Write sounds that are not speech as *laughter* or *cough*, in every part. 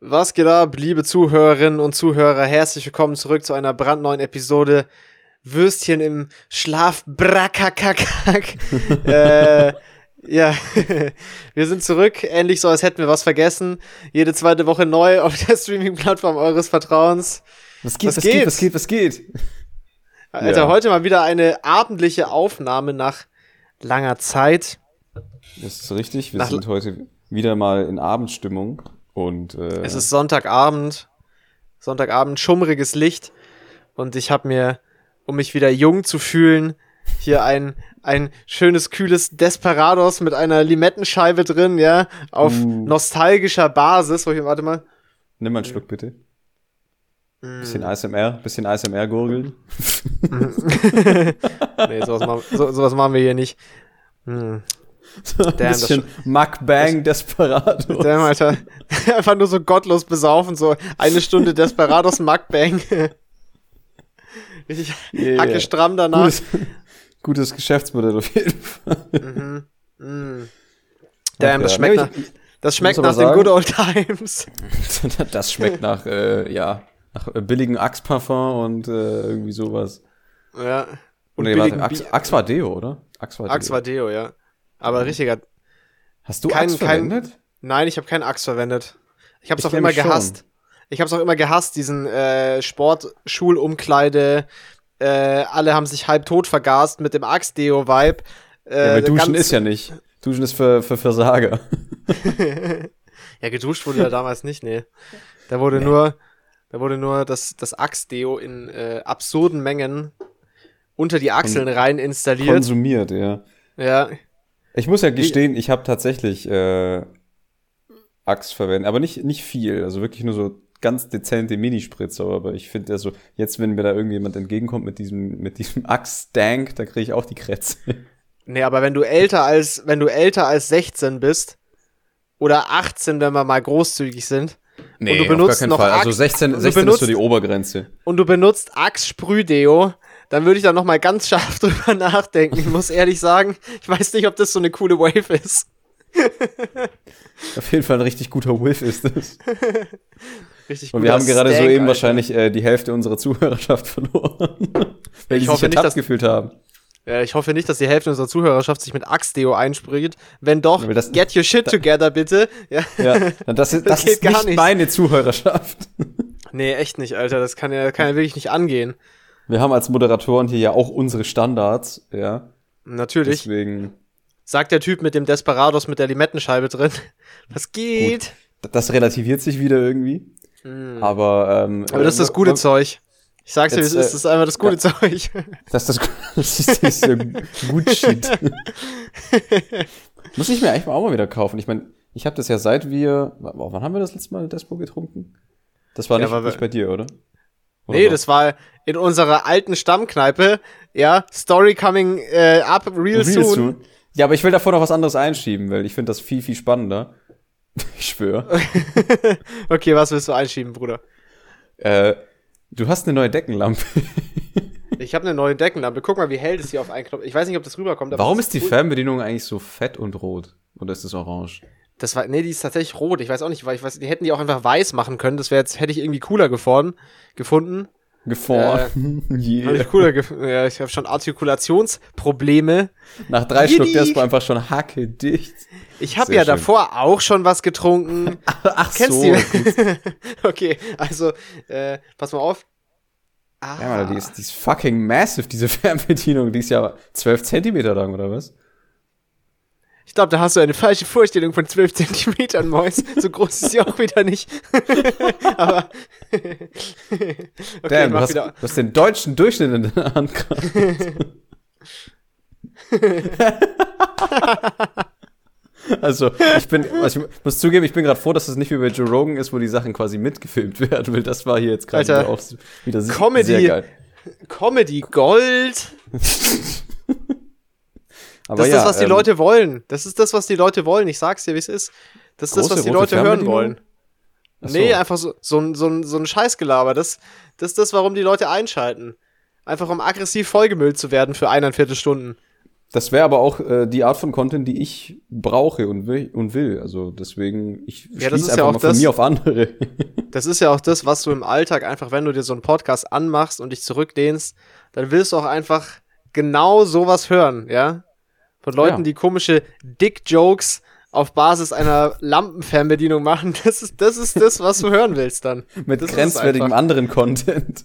Was geht ab, liebe Zuhörerinnen und Zuhörer? Herzlich willkommen zurück zu einer brandneuen Episode Würstchen im Schlaf. Brakakakak. *laughs* äh, ja, *laughs* wir sind zurück. Endlich so, als hätten wir was vergessen. Jede zweite Woche neu auf der Streaming-Plattform eures Vertrauens. Was geht, was, was geht, was geht, was geht? Alter, ja. heute mal wieder eine abendliche Aufnahme nach langer Zeit. Das ist richtig. Wir nach sind heute wieder mal in Abendstimmung. Und, äh, es ist Sonntagabend, Sonntagabend, schummriges Licht und ich habe mir, um mich wieder jung zu fühlen, hier ein ein schönes kühles Desperados mit einer Limettenscheibe drin, ja, auf uh. nostalgischer Basis. Wo ich, warte mal. Nimm mal einen Schluck bitte. Mm. Bisschen ASMR, bisschen ASMR gurgeln. *laughs* nee, sowas machen, so, sowas machen wir hier nicht. Hm. So ein Damn, bisschen Mukbang Desperados. Damn, Alter. *laughs* Einfach nur so gottlos besaufen, so eine Stunde Desperados Mukbang. Richtig yeah, hacke stramm danach. Gutes, gutes, Geschäftsmodell auf jeden Fall. Mhm. Mm. Damn, das schmeckt nach, das schmeckt nach den Good Old Times. *laughs* das schmeckt nach, äh, ja, nach äh, billigen Axe-Parfum und äh, irgendwie sowas. Ja. Und nee, warte, Axe, Axe war Deo, oder? Axe war Deo. Axe war Deo, ja. Aber richtiger. Hast du kein, Axt verwendet? Kein, nein, ich habe keinen Axt verwendet. Ich habe es auch immer gehasst. Schon. Ich habe es auch immer gehasst, diesen äh, Sportschulumkleide. Äh, alle haben sich halb tot vergast mit dem Axt-Deo-Vibe. Äh, ja, aber Duschen ist ja nicht. Duschen ist für, für Versager. *laughs* ja, geduscht wurde ja damals nicht, nee. Da wurde nee. nur, da wurde nur das, das Axt-Deo in äh, absurden Mengen unter die Achseln rein installiert. Konsumiert, ja. Ja. Ich muss ja gestehen, ich habe tatsächlich äh, Axt verwendet, aber nicht, nicht viel. Also wirklich nur so ganz dezente Minispritzer, aber ich finde ja so, jetzt, wenn mir da irgendjemand entgegenkommt mit diesem, mit diesem *laughs* Axt-Dank, da kriege ich auch die Krätze. Nee, aber wenn du älter als, wenn du älter als 16 bist, oder 18, wenn wir mal großzügig sind, nee, und du benutzt noch Fall. Also 16, 16 benutzt, ist so die Obergrenze. Und du benutzt Axe-Sprühdeo, dann würde ich da noch mal ganz scharf *laughs* drüber nachdenken. Ich muss ehrlich sagen, ich weiß nicht, ob das so eine coole Wave ist. Auf jeden Fall ein richtig guter Whiff ist das. Richtig Und wir haben gerade Stank, soeben Alter. wahrscheinlich äh, die Hälfte unserer Zuhörerschaft verloren. weil ich die hoffe sich nicht, dass, gefühlt haben. Ja, ich hoffe nicht, dass die Hälfte unserer Zuhörerschaft sich mit Axtdeo einspringt. Wenn doch, das, get your shit together, bitte. Ja, ja das, ist, *laughs* das, das ist nicht, nicht meine Zuhörerschaft. Nee, echt nicht, Alter. Das kann ja, kann ja wirklich nicht angehen. Wir haben als Moderatoren hier ja auch unsere Standards, ja. Natürlich. Deswegen. Sagt der Typ mit dem Desperados mit der Limettenscheibe drin. *laughs* Was geht? Gut. Das relativiert sich wieder irgendwie. Mm. Aber, ähm, Aber das ist das gute äh, Zeug. Ich sag's dir, es ist, das ist einfach das gute ja, Zeug. *laughs* Das ist das, das ist, das ist gut Shit. *laughs* Muss ich mir eigentlich auch mal wieder kaufen. Ich meine, ich habe das ja seit wir, wann haben wir das letzte Mal Despo getrunken? Das war nicht, ja, nicht bei dir, oder? Oder nee, so? das war in unserer alten Stammkneipe. Ja, Story coming äh, up real, real soon. soon. Ja, aber ich will davor noch was anderes einschieben, weil ich finde das viel, viel spannender. *laughs* ich schwöre. *laughs* okay, was willst du einschieben, Bruder? Äh, du hast eine neue Deckenlampe. *laughs* ich habe eine neue Deckenlampe. Guck mal, wie hell das hier auf einen Knopf. Ich weiß nicht, ob das rüberkommt. Warum ist die cool. Fernbedienung eigentlich so fett und rot? Oder ist das orange? Das war, nee, die ist tatsächlich rot. Ich weiß auch nicht, weil ich weiß, die hätten die auch einfach weiß machen können. Das wäre jetzt, hätte ich irgendwie cooler gefunden. Gefahren. Äh, *laughs* yeah. ich cooler ja, ich habe schon Artikulationsprobleme. Nach drei Jidi. Schluck Despo einfach schon hacke dicht. Ich habe ja schön. davor auch schon was getrunken. *laughs* Ach Kennst so. *laughs* okay, also äh, pass mal auf. Ah. Ja, Mann, die ist, die ist fucking massive, diese Fernbedienung. Die ist ja zwölf Zentimeter lang, oder was? Ich glaube, da hast du eine falsche Vorstellung von 12 Zentimetern, Mäus. So groß ist sie auch wieder nicht. *laughs* Aber. *laughs* okay, Damn, du hast, wieder. du hast den deutschen Durchschnitt in der Hand *laughs* Also, ich bin, also ich muss zugeben, ich bin gerade froh, dass es nicht wie bei Joe Rogan ist, wo die Sachen quasi mitgefilmt werden, weil das war hier jetzt gerade auch wieder Comedy, sehr geil. Comedy Gold. Aber das ist ja, das, was die ähm, Leute wollen. Das ist das, was die Leute wollen. Ich sag's dir, wie es ist. Das ist das, was die Leute hören wollen. So. Nee, einfach so, so, ein, so, ein, so ein Scheißgelaber. Das, das ist das, warum die Leute einschalten. Einfach um aggressiv vollgemüllt zu werden für eineinviertel Stunden. Das wäre aber auch äh, die Art von Content, die ich brauche und will. Und will. Also deswegen, ich Ja, schließe einfach ja mal von das- mir auf andere. *laughs* Das ist ja auch das, was du im Alltag einfach, wenn du dir so einen Podcast anmachst und dich zurücklehnst, dann willst du auch einfach genau sowas hören, ja? Von Leuten, Ja. die komische Dick-Jokes auf Basis einer Lampenfernbedienung machen. *laughs* Das ist, das ist das, was du hören willst dann. Mit Das grenzwertigem anderen Content.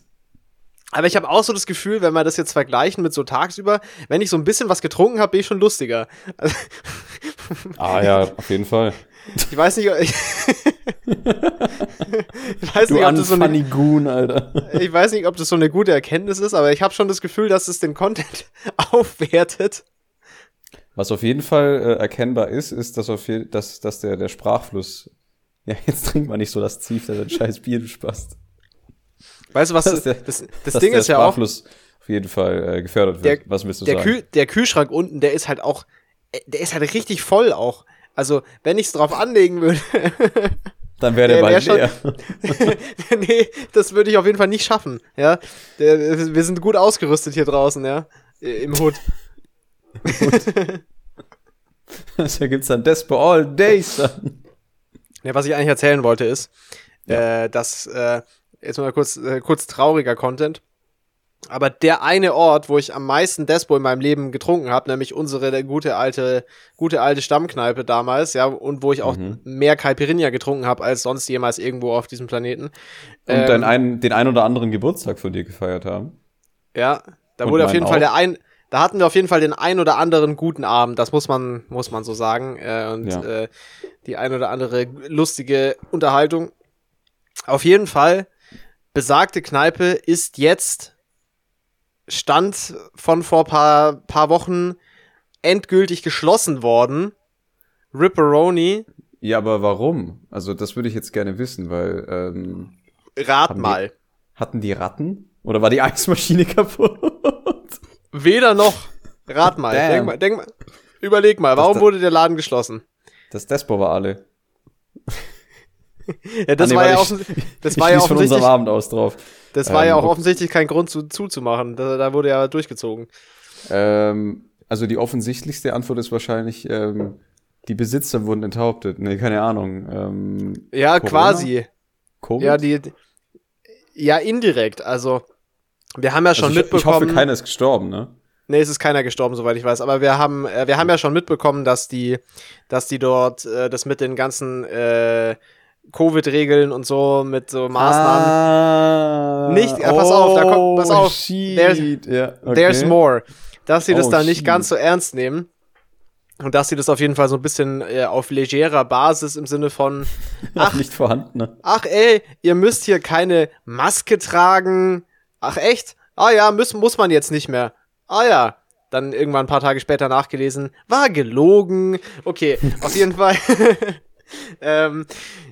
Aber ich habe auch so das Gefühl, wenn wir das jetzt vergleichen mit so tagsüber, wenn ich so ein bisschen was getrunken habe, bin ich schon lustiger. Also, *laughs* Ah ja, auf jeden Fall. ich weiß nicht, ich, ich *laughs* weiß Du nicht, ob das so eine, Goon, Alter. ich weiß nicht, ob das so eine gute Erkenntnis ist, aber ich habe schon das Gefühl, dass es den Content aufwertet. Was auf jeden Fall äh, erkennbar ist, ist, dass, auf je dass, dass der, der Sprachfluss. Ja, *laughs* jetzt trink mal nicht so das Zief, der scheiß Bier, du Spast. Weißt du was? *laughs* Dass Das, der- das, das dass Ding ist ja auch, Sprachfluss auf jeden Fall äh, gefördert wird. Der- Was willst du der, sagen? Kühl, der Kühlschrank unten, der ist halt auch, äh, der ist halt richtig voll auch. Also, wenn ich es drauf anlegen würde, *laughs* Dann wäre der, der wär bald schon- leer. nee, das würde ich auf jeden Fall nicht schaffen, ja. Der, wir sind gut ausgerüstet hier draußen, ja. Im Hut. *laughs* da gibt's dann Despo all day, son. Ja, was ich eigentlich erzählen wollte ist, äh, dass äh, jetzt mal kurz, äh, kurz trauriger Content. Aber der eine Ort, wo ich am meisten Despo in meinem Leben getrunken habe, nämlich unsere gute alte, gute alte Stammkneipe damals, ja, und wo ich auch Mhm. mehr Caipirinha getrunken habe als sonst jemals irgendwo auf diesem Planeten. Und Ähm, ein, den ein oder anderen Geburtstag von dir gefeiert haben. Ja, da Und wurde auf jeden Fall auch. der ein, da hatten wir auf jeden Fall den ein oder anderen guten Abend, das muss man, muss man so sagen. Äh, und Ja. äh, die ein oder andere lustige Unterhaltung. Auf jeden Fall, besagte Kneipe ist jetzt Stand von vor paar, paar Wochen endgültig geschlossen worden. Ripperoni, Ja, aber warum? Also das würde ich jetzt gerne wissen, weil ähm, rat Haben die- mal. hatten die Ratten? Oder war die Eismaschine *laughs* kaputt? Weder noch. Rat mal. Denk mal, denk mal. Überleg mal, warum da- wurde der Laden geschlossen? Das Despo war alle. *laughs* Ja, das Ah, nee, war ja, offens das war ja von offensichtlich, unserem Abend aus drauf. das war ja ähm, auch offensichtlich kein Grund zu, zuzumachen. Da, da wurde ja durchgezogen. Ähm, also die offensichtlichste Antwort ist wahrscheinlich, ähm, die Besitzer wurden enthauptet. Nee, keine Ahnung. Ähm, Ja, Corona? quasi. Covid? Ja, die- ja, indirekt. Also, wir haben ja schon also ich, ich mitbekommen. hoffe, keiner ist gestorben, ne? Nee, es ist keiner gestorben, soweit ich weiß. Aber wir haben, äh, wir haben ja schon mitbekommen, dass die, dass die dort äh, das mit den ganzen äh, Covid-Regeln und so, mit so Maßnahmen. Ah, Nicht- äh, pass auf, da kommt- pass auf. Shit. There's- ja, okay. There's more. Dass sie das Oh, da nicht shit. ganz so ernst nehmen. Und dass sie das auf jeden Fall so ein bisschen äh, auf legerer Basis im Sinne von, *laughs* Ach, nicht vorhanden, ne? ach ey, ihr müsst hier keine Maske tragen. Ach echt? Ah ja, muss, muss man jetzt nicht mehr. Ah ja. Dann irgendwann ein paar Tage später nachgelesen, war gelogen. Okay, *laughs* auf jeden Fall. *laughs* ähm,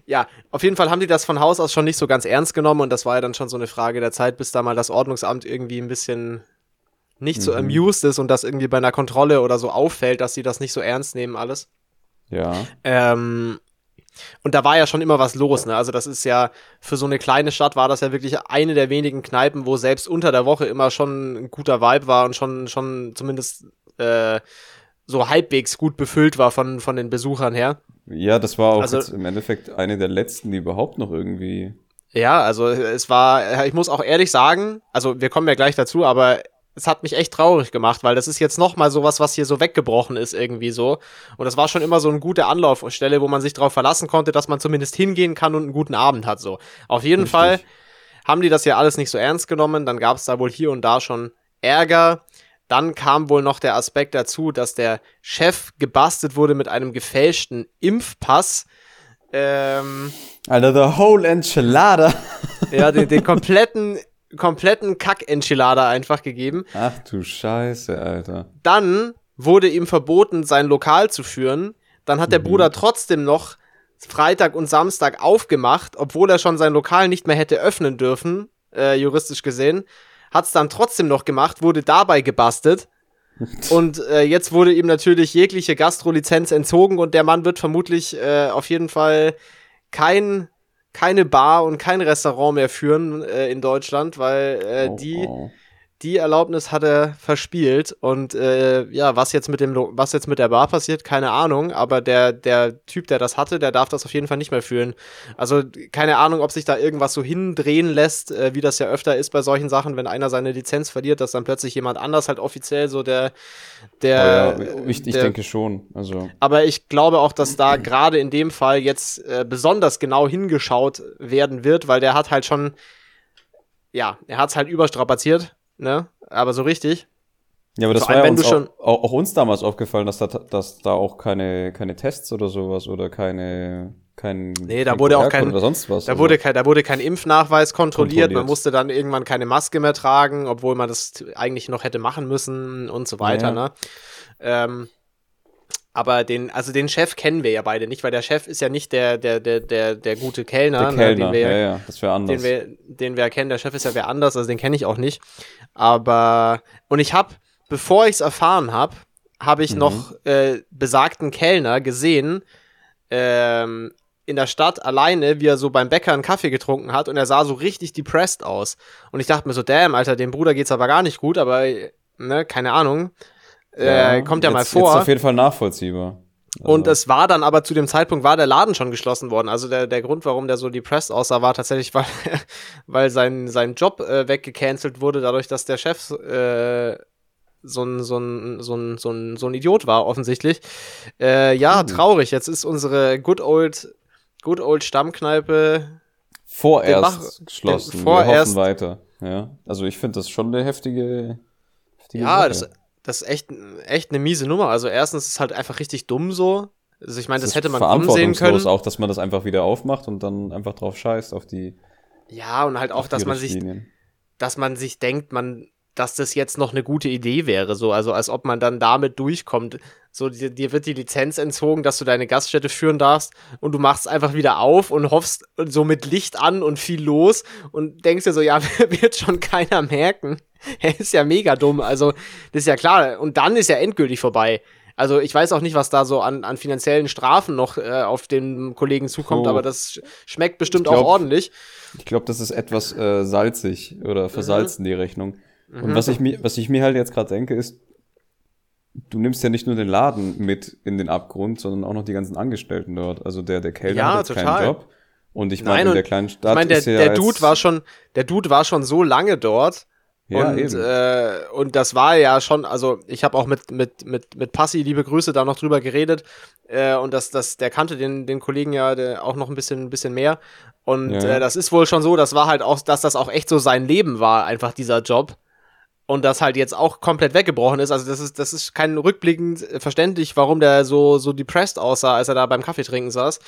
ja, auf jeden Fall haben die das von Haus aus schon nicht so ganz ernst genommen und das war ja dann schon so eine Frage der Zeit, bis da mal das Ordnungsamt irgendwie ein bisschen nicht so Mhm. amused ist und das irgendwie bei einer Kontrolle oder so auffällt, dass sie das nicht so ernst nehmen alles. Ja. Ähm, und da war ja schon immer was los, ne? Also das ist ja, für so eine kleine Stadt war das ja wirklich eine der wenigen Kneipen, wo selbst unter der Woche immer schon ein guter Vibe war und schon, schon zumindest äh, so halbwegs gut befüllt war von, von den Besuchern her. Ja, das war auch Also- jetzt im Endeffekt eine der letzten, die überhaupt noch irgendwie. Ja, also es war, ich muss auch ehrlich sagen, also wir kommen ja gleich dazu, aber es hat mich echt traurig gemacht, weil das ist jetzt noch mal sowas, was hier so weggebrochen ist irgendwie so. Und das war schon immer so eine gute Anlaufstelle, wo man sich darauf verlassen konnte, dass man zumindest hingehen kann und einen guten Abend hat so. Auf jeden Richtig. Fall haben die das ja alles nicht so ernst genommen. Dann gab es da wohl hier und da schon Ärger. Dann kam wohl noch der Aspekt dazu, dass der Chef gebastelt wurde mit einem gefälschten Impfpass. Ähm, Alter, the whole enchilada. ja, den, den *laughs* kompletten, kompletten Kack-Enchilada einfach gegeben. Ach du Scheiße, Alter. Dann wurde ihm verboten, sein Lokal zu führen. Dann hat der Mhm. Bruder trotzdem noch Freitag und Samstag aufgemacht, obwohl er schon sein Lokal nicht mehr hätte öffnen dürfen, äh, juristisch gesehen. Hat es dann trotzdem noch gemacht, wurde dabei gebastelt. *laughs* Und äh, jetzt wurde ihm natürlich jegliche Gastrolizenz entzogen und der Mann wird vermutlich äh, auf jeden Fall kein, keine Bar und kein Restaurant mehr führen äh, in Deutschland, weil äh, Oh, die oh. Die Erlaubnis hat er verspielt und äh, ja, was jetzt mit dem was jetzt mit der Bar passiert, keine Ahnung, aber der der Typ, der das hatte, der darf das auf jeden Fall nicht mehr führen. Also keine Ahnung, ob sich da irgendwas so hindrehen lässt, äh, wie das ja öfter ist bei solchen Sachen, wenn einer seine Lizenz verliert, dass dann plötzlich jemand anders halt offiziell so der der oh ja, ich, ich der, denke schon, also aber ich glaube auch, dass da gerade in dem Fall jetzt äh, besonders genau hingeschaut werden wird, weil der hat halt schon ja, er hat's halt überstrapaziert ne? Aber so richtig. Ja, aber das war ja uns schon auch, auch, uns damals aufgefallen, dass da, dass da auch keine, keine Tests oder sowas oder keine kein Nee, da wurde auch kein oder sonst was. Da also. wurde kein da wurde kein Impfnachweis kontrolliert. kontrolliert. Man musste dann irgendwann keine Maske mehr tragen, obwohl man das eigentlich noch hätte machen müssen und so weiter, ja. ne? Ähm, aber den, also den Chef kennen wir ja beide nicht, weil der Chef ist ja nicht der, der, der, der, der gute Kellner, der Kellner ne, den wir, ja, ja, das wäre anders. Den wir, den wir kennen. Der Chef ist ja wer anders, also den kenne ich auch nicht. Aber, und ich habe, bevor ich es erfahren habe, habe ich mhm. noch äh, besagten Kellner gesehen, ähm, in der Stadt alleine, wie er so beim Bäcker einen Kaffee getrunken hat und er sah so richtig depressed aus. Und ich dachte mir so, damn, Alter, dem Bruder geht's aber gar nicht gut, aber, ne, keine Ahnung. Ja, äh, kommt ja jetzt, mal vor. Ist auf jeden Fall nachvollziehbar. Also. Und es war dann aber zu dem Zeitpunkt war der Laden schon geschlossen worden. Also der, der Grund, warum der so depressed aussah, war tatsächlich, *laughs* weil, weil sein, sein Job äh, weggecancelt wurde, dadurch, dass der Chef äh, so ein, so, ein, so, ein, so, ein, so ein Idiot war, offensichtlich. Äh, ja, mhm. traurig. Jetzt ist unsere good old, good old Stammkneipe vorerst geschlossen. Vorerst Wir hoffen weiter. Ja, also ich finde das schon eine heftige, heftige ja, Sache. das das ist echt, echt eine miese Nummer. Also erstens ist es halt einfach richtig dumm so. Also ich meine, das, das hätte man kommen sehen können. auch, dass man das einfach wieder aufmacht und dann einfach drauf scheißt auf die. Ja, und halt auch, dass man sich, dass man sich denkt, man, dass das jetzt noch eine gute Idee wäre, so, also als ob man dann damit durchkommt. So, dir, dir wird die Lizenz entzogen, dass du deine Gaststätte führen darfst und du machst einfach wieder auf und hoffst so mit Licht an und viel los und denkst dir so, ja, *laughs* wird schon keiner merken. *laughs* er ist ja mega dumm. Also, das ist ja klar. Und dann ist ja endgültig vorbei. Also ich weiß auch nicht, was da so an, an finanziellen Strafen noch äh, auf den Kollegen zukommt, oh. aber das schmeckt bestimmt glaub, auch ordentlich. Ich glaube, das ist etwas äh, salzig oder versalzen, mhm. die Rechnung. Mhm. Und was ich, mir, was ich mir halt jetzt gerade denke, ist, du nimmst ja nicht nur den Laden mit in den Abgrund, sondern auch noch die ganzen Angestellten dort. Also der, der Kellner ja, hat jetzt keinen Job. Und ich meine, in der kleinen Stadt. Ich meine, der, ja der Dude war schon, der Dude war schon so lange dort, ja, und, eben. Äh, und das war ja schon, also ich habe auch mit, mit, mit, mit Passi, liebe Grüße, da noch drüber geredet. Äh, und das, das, der kannte den, den Kollegen ja der, auch noch ein bisschen, ein bisschen mehr. Und ja. äh, das ist wohl schon so, das war halt auch, dass das auch echt so sein Leben war, einfach dieser Job und das halt jetzt auch komplett weggebrochen ist. Also das ist, das ist kein rückblickend verständlich, warum der so, so depressed aussah, als er da beim Kaffee trinken saß.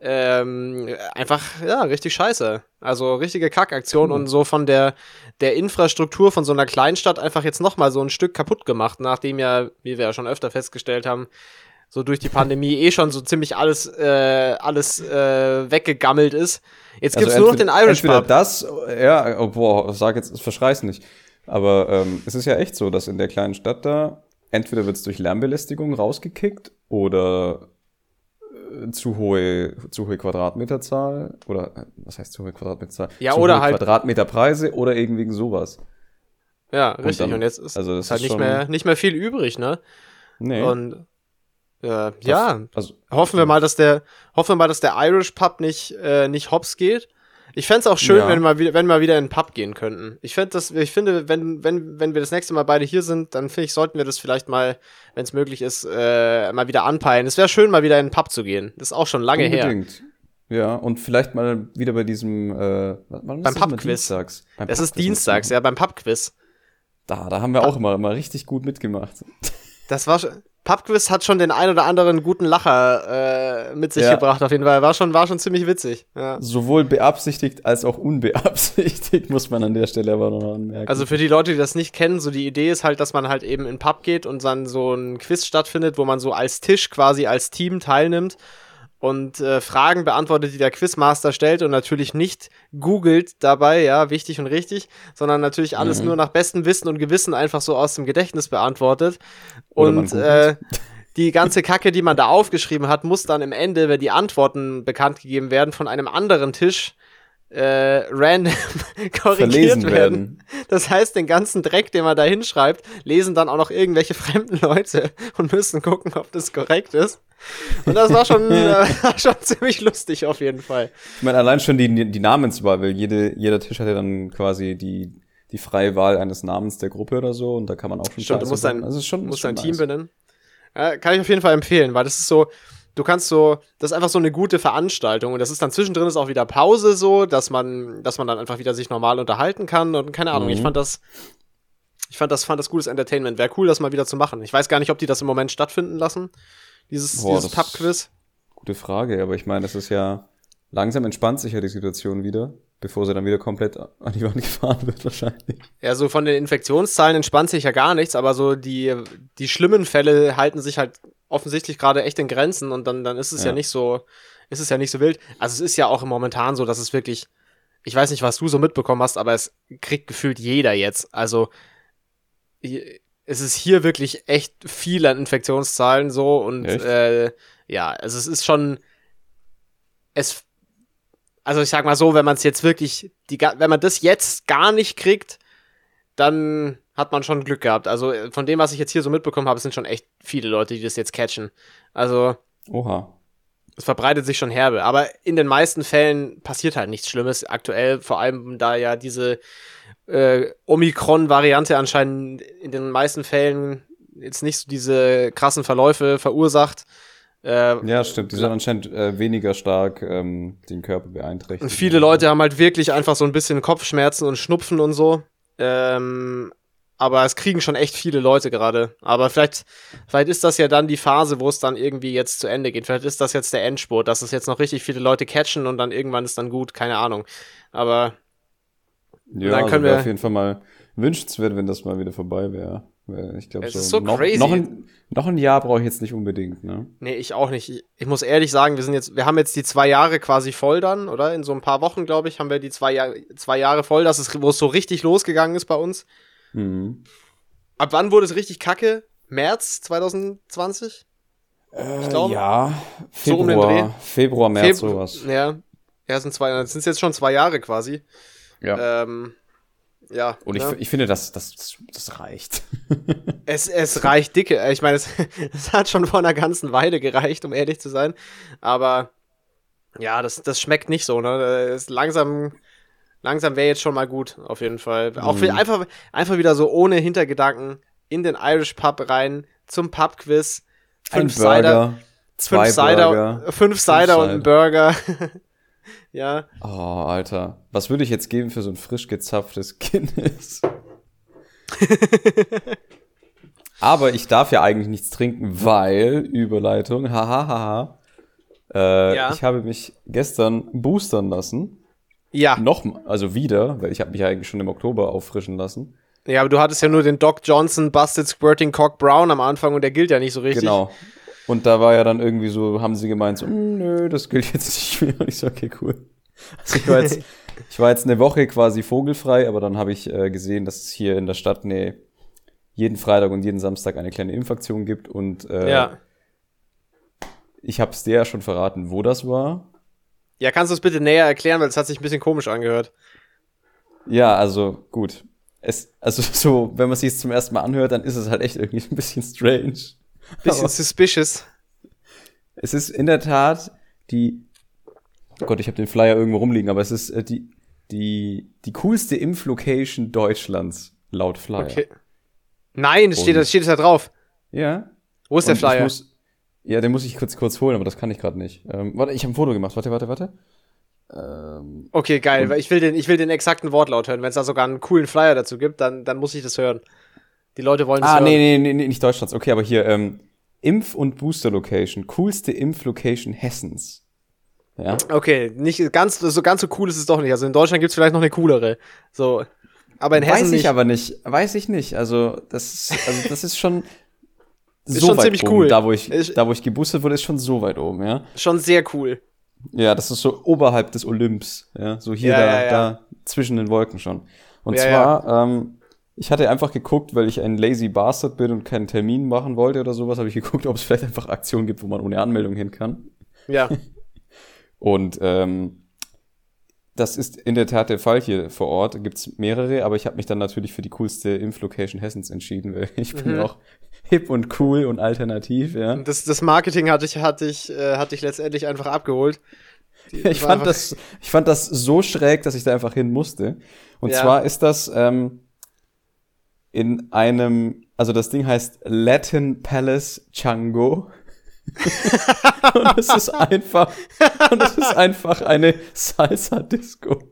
Ähm, einfach, ja, richtig scheiße. Also richtige Kackaktion mhm. und so von der, der Infrastruktur von so einer Kleinstadt einfach jetzt nochmal so ein Stück kaputt gemacht, nachdem ja, wie wir ja schon öfter festgestellt haben, so durch die Pandemie eh schon so ziemlich alles, äh, alles äh, weggegammelt ist. Jetzt gibt's also nur noch den Irish entweder Pub. das, ja, oh, boah, sag jetzt, verschrei's nicht. Aber ähm, es ist ja echt so, dass in der kleinen Stadt da entweder wird es durch Lärmbelästigung rausgekickt oder äh, zu hohe, zu hohe Quadratmeterzahl oder äh, was heißt zu hohe Quadratmeterzahl? Ja, zu oder hohe halt Quadratmeterpreise oder irgendwie sowas. Ja, richtig. Und, dann, und jetzt ist, also ist halt ist nicht mehr nicht mehr viel übrig, ne? Nee. Und äh, das, ja, also, hoffen wir mal, dass der hoffen wir mal, dass der Irish Pub nicht äh, nicht hops geht ich fände es auch schön, ja. wenn, wir wieder, wenn wir wieder in den Pub gehen könnten. Ich, fänd das, ich finde, wenn, wenn, wenn wir das nächste Mal beide hier sind, dann finde ich, sollten wir das vielleicht mal, wenn es möglich ist, äh, mal wieder anpeilen. Es wäre schön, mal wieder in den Pub zu gehen. Das ist auch schon lange Unbedingt. her. Ja, und vielleicht mal wieder bei diesem äh, beim Pub-Quiz. Es ist Dienstags, ja, beim Pub-Quiz. Da, da haben wir auch immer, immer richtig gut mitgemacht. Das war schon. Pubquiz hat schon den ein oder anderen guten Lacher äh, mit sich ja. gebracht, auf jeden Fall. War schon, war schon ziemlich witzig. Ja. Sowohl beabsichtigt als auch unbeabsichtigt, *laughs* muss man an der Stelle aber noch anmerken. Also für die Leute, die das nicht kennen, so die Idee ist halt, dass man halt eben in Pub geht und dann so ein Quiz stattfindet, wo man so als Tisch quasi als Team teilnimmt und äh, Fragen beantwortet, die der Quizmaster stellt und natürlich nicht googelt dabei, ja, wichtig und richtig, sondern natürlich alles mhm. nur nach bestem Wissen und Gewissen einfach so aus dem Gedächtnis beantwortet. Und äh, die ganze Kacke, die man da aufgeschrieben hat, muss dann im Ende, wenn die Antworten bekannt gegeben werden, von einem anderen Tisch äh, random *laughs* korrigiert werden. werden. Das heißt, den ganzen Dreck, den man da hinschreibt, lesen dann auch noch irgendwelche *laughs* fremden Leute und müssen gucken, ob das korrekt ist. Und das war schon, *laughs* äh, schon ziemlich lustig auf jeden Fall. Ich meine, allein schon die, die Namenswahl, weil jede, jeder Tisch hat ja dann quasi die, die freie Wahl eines Namens der Gruppe oder so und da kann man auch schon Stimmt, du musst dein, also schon, musst dein nice. Team benennen. Ja, kann ich auf jeden Fall empfehlen, weil das ist so, du kannst so, das ist einfach so eine gute Veranstaltung und das ist dann zwischendrin ist auch wieder Pause so, dass man, dass man dann einfach wieder sich normal unterhalten kann und keine Ahnung, mhm. ich fand das, ich fand das, fand das gutes Entertainment. Wäre cool, das mal wieder zu machen. Ich weiß gar nicht, ob die das im Moment stattfinden lassen, dieses, Boah, dieses Pub-Quiz. Gute Frage, aber ich meine, das ist ja, langsam entspannt sich ja die Situation wieder, bevor sie dann wieder komplett an die Wand *laughs* gefahren wird wahrscheinlich. Ja, so von den Infektionszahlen entspannt sich ja gar nichts, aber so die, die schlimmen Fälle halten sich halt offensichtlich gerade echt in Grenzen und dann, dann ist es ja. ja nicht so, ist es ja nicht so wild. Also es ist ja auch momentan so, dass es wirklich, ich weiß nicht, was du so mitbekommen hast, aber es kriegt gefühlt jeder jetzt. Also es ist hier wirklich echt viel an Infektionszahlen so und äh, ja, also es ist schon es also ich sag mal so, wenn man es jetzt wirklich die wenn man das jetzt gar nicht kriegt, dann hat man schon Glück gehabt. Also äh, von dem, was ich jetzt hier so mitbekommen habe, sind schon echt viele Leute, die das jetzt catchen. Also. Oha. Es verbreitet sich schon herbe. Aber in den meisten Fällen passiert halt nichts Schlimmes. Aktuell, vor allem, da ja diese äh, Omikron-Variante anscheinend in den meisten Fällen jetzt nicht so diese krassen Verläufe verursacht. Äh, ja, stimmt. Die sind anscheinend äh, weniger stark ähm, den Körper beeinträchtigt. Viele Leute haben halt wirklich einfach so ein bisschen Kopfschmerzen und Schnupfen und so. Ähm, aber es kriegen schon echt viele Leute gerade. Aber vielleicht, vielleicht ist das ja dann die Phase, wo es dann irgendwie jetzt zu Ende geht. Vielleicht ist das jetzt der Endspurt, dass es jetzt noch richtig viele Leute catchen und dann irgendwann ist dann gut, keine Ahnung. Aber ja, dann können also wir auf jeden Fall mal wünschenswert, wenn das mal wieder vorbei wäre. Ich glaube, so, so noch, crazy. Noch ein, noch ein Jahr brauche ich jetzt nicht unbedingt, ne? Nee, ich auch nicht. Ich, ich, muss ehrlich sagen, wir sind jetzt, wir haben jetzt die zwei Jahre quasi voll dann, oder? In so ein paar Wochen, glaube ich, haben wir die zwei, Jahr, zwei Jahre voll, dass es, wo es so richtig losgegangen ist bei uns. Mhm. Ab wann wurde es richtig kacke? März 2020? Äh, ich glaube. Ja, Februar, so um. Februar, März, Febru sowas. Ja, ja, sind zwei, das sind jetzt schon zwei Jahre quasi. Ja. Ähm, ja. Und ich, ne? ich finde, das, das, das reicht. *laughs* es, es reicht dicke. Ich meine, es, *laughs* es hat schon vor einer ganzen Weile gereicht, um ehrlich zu sein. Aber ja, das, das schmeckt nicht so, ne? Es langsam langsam wäre jetzt schon mal gut, auf jeden Fall. Auch mhm. einfach, einfach wieder so ohne Hintergedanken in den Irish Pub rein zum Pub-Quiz. Fünf Cider. Fünf Cider, fünf Cider und ein Burger. *laughs* *laughs* ja. Oh, Alter. Was würde ich jetzt geben für so ein frisch gezapftes *laughs* Guinness? *laughs* Aber ich darf ja eigentlich nichts trinken, weil, Überleitung, hahaha, ha, ha, äh, ja. ich habe mich gestern boostern lassen. Ja. Noch, also wieder, weil ich habe mich ja eigentlich schon im Oktober auffrischen lassen. Ja, aber du hattest ja nur den Doc Johnson Busted Squirting Cock Brown am Anfang und der gilt ja nicht so richtig. Genau. Und da war ja dann irgendwie so, haben sie gemeint, so, hm, nö, das gilt jetzt nicht mehr. Und ich so, okay, cool. Also ich war jetzt, *laughs* ich war jetzt eine Woche quasi vogelfrei, aber dann habe ich äh, gesehen, dass es hier in der Stadt ne, jeden Freitag und jeden Samstag eine kleine Impfaktion gibt und äh, ja. ich habe es dir ja schon verraten, wo das war. Ja, kannst du es bitte näher erklären, weil es hat sich ein bisschen komisch angehört. Ja, also gut. Es, also *laughs* so, wenn man sich zum ersten Mal anhört, dann ist es halt echt irgendwie ein bisschen strange. Bisschen suspicious. Es ist in der Tat die, oh Gott, ich habe den Flyer irgendwo rumliegen, aber es ist äh, die, die, die coolste Impflocation Deutschlands, laut Flyer. Okay. Nein, es steht, das steht es da drauf. Ja. Wo ist Und der Flyer? Muss, ja, den muss ich kurz, kurz holen, aber das kann ich gerade nicht. Ähm, warte, ich habe ein Foto gemacht. Warte, warte, warte. Ähm, okay, geil, weil ich will den, ich will den exakten Wortlaut hören. Wenn es da sogar einen coolen Flyer dazu gibt, dann, dann muss ich das hören. Die Leute wollen das ah, hören. Ah, nee, nee, nee, nicht Deutschlands. Okay, aber hier, ähm, Impf- und Booster-Location. Coolste Impf-Location Hessens. Ja. Okay, nicht ganz, so ganz so cool ist es doch nicht. Also in Deutschland gibt's vielleicht noch eine coolere. So. Aber in Hessen. Weiß ich nicht. aber nicht. Weiß ich nicht. Also, das ist, also, das ist schon, *laughs* ist so schon ziemlich oben. cool. Da wo, ich, da, wo ich geboostet wurde, ist schon so weit oben, ja. Schon sehr cool. Ja, das ist so oberhalb des Olymps, ja. So hier, ja, da, ja. da, zwischen den Wolken schon. Und zwar, Ähm, ich hatte einfach geguckt, weil ich ein lazy Bastard bin und keinen Termin machen wollte oder sowas, habe ich geguckt, ob es vielleicht einfach Aktionen gibt, wo man ohne Anmeldung hin kann. Ja. *laughs* und ähm, das ist in der Tat der Fall hier vor Ort. Gibt es mehrere, aber ich habe mich dann natürlich für die coolste Impflocation Hessens entschieden, weil *laughs* ich bin Mhm. auch hip und cool und alternativ, ja. Das, das Marketing hatte ich, hatte ich, äh, hatte ich letztendlich einfach abgeholt. Die- *laughs* Ich fand, das, ich fand das so schräg, dass ich da einfach hin musste. Und Ja. zwar ist das ähm, in einem, also das Ding heißt Latin Palace Chango. *laughs* und es ist einfach, und es ist einfach eine Salsa-Disco.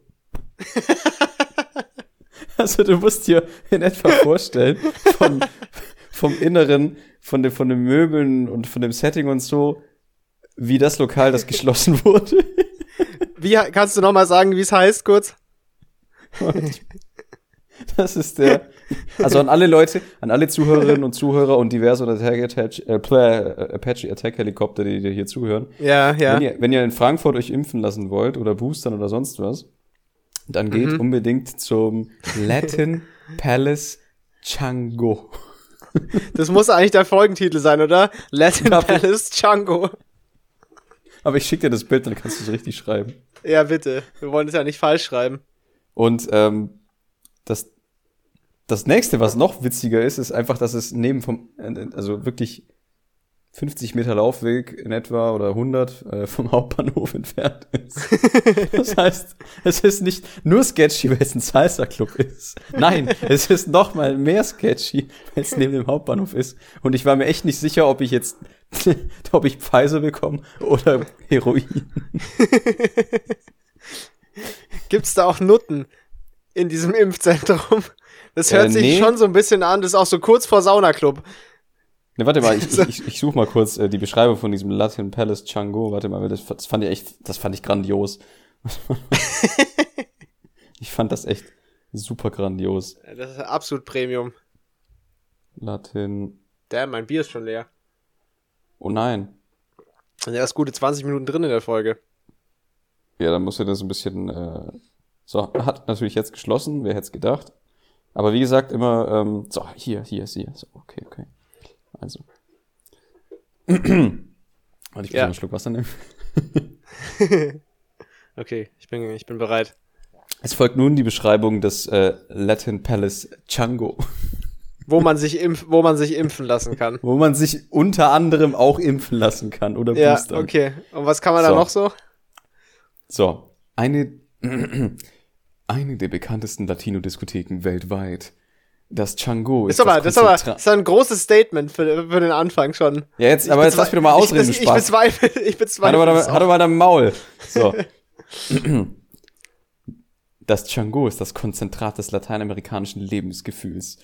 Also du musst dir in etwa vorstellen, von, vom Inneren, von, den, von den Möbeln und von dem Setting und so, wie das Lokal, das geschlossen wurde. Wie kannst du noch mal sagen, wie es heißt, kurz? Das ist der. Also an alle Leute, an alle Zuhörerinnen und Zuhörer und diverse Attack, Attack, äh, Play- Apache Attack Helikopter, die dir hier zuhören. Ja, ja. Wenn, ihr, wenn ihr in Frankfurt euch impfen lassen wollt oder boostern oder sonst was, dann geht Mhm. unbedingt zum Latin Palace Chango. Das muss eigentlich der Folgentitel sein, oder? Latin Ja, Palace Django. Aber ich schicke dir das Bild, dann kannst du es richtig schreiben. Ja, bitte. Wir wollen es ja nicht falsch schreiben. Und ähm, das, das nächste, was noch witziger ist, ist einfach, dass es neben vom, äh, also wirklich 50 Meter Laufweg in etwa oder 100 äh, vom Hauptbahnhof *laughs* entfernt ist. Das heißt, es ist nicht nur sketchy, weil es ein Salsa-Club ist. Nein, es ist noch mal mehr sketchy, weil es neben dem Hauptbahnhof ist. Und ich war mir echt nicht sicher, ob ich jetzt, *laughs* ob ich Pfizer bekomme oder Heroin. Gibt's da auch Nutten in diesem Impfzentrum? Das hört Äh, sich nee. schon so ein bisschen an. Das ist auch so kurz vor Saunaclub. Ne, warte mal, ich, *laughs* ich, ich, suche mal kurz äh, die Beschreibung von diesem Latin Palace Chango. Warte mal, das, das fand ich echt, das fand ich grandios. *laughs* ich fand das echt super grandios. Das ist absolut Premium. Latin. Damn, mein Bier ist schon leer. Oh nein. Er ist gute 20 Minuten drin in der Folge. Ja, dann muss er das ein bisschen. Äh, so, hat natürlich jetzt geschlossen, wer hätte es gedacht. Aber wie gesagt, immer. Ähm, so, hier, hier, hier. So, okay, okay. Also. *clears throat* Warte, ich muss Ja. noch einen Schluck Wasser nehmen. *laughs* Okay, ich bin, ich bin bereit. Es folgt nun die Beschreibung des äh, Latin Palace Chango. Wo man sich impf, wo man sich impfen lassen kann. wo man sich unter anderem auch impfen lassen kann oder Ja, boostern. okay. Und was kann man da So. noch so? So, eine, *clears throat* *clears throat* eine der bekanntesten Latino-Diskotheken weltweit. Das Chango Das ist ist aber, das ist aber, das ist ein großes Statement für, für den Anfang schon. Ja, jetzt, Ich aber jetzt lass mich doch mal ausreden, ich, ich, ich Spaß. bezweifle, *laughs* ich bezweifle. Warte mal, auch. mal dein Maul. So. *laughs* Das Chango ist das Konzentrat des lateinamerikanischen Lebensgefühls.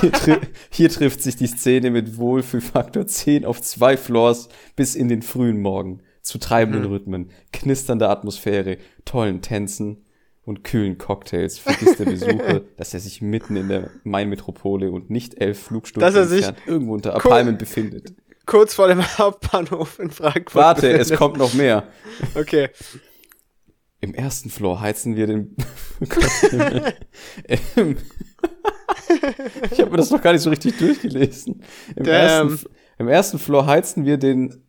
Hier, tri hier trifft sich die Szene mit Wohlfühlfaktor 10 auf zwei Floors bis in den frühen Morgen. Zu treibenden Rhythmen, knisternder Atmosphäre, tollen Tänzen und kühlen Cocktails vergisst der Besucher, *laughs* dass er sich mitten in der Main-Metropole und nicht elf Flugstunden Dass er sich entfernt irgendwo unter Palmen befindet. Kurz vor dem *laughs* Hauptbahnhof in Frankfurt. Warte, es befindet. kommt noch mehr. Okay. Im ersten Floor heizen wir den. Ähm, *laughs* ich habe mir das noch gar nicht so richtig durchgelesen. Im, Damn. ersten, Im ersten Floor heizen wir den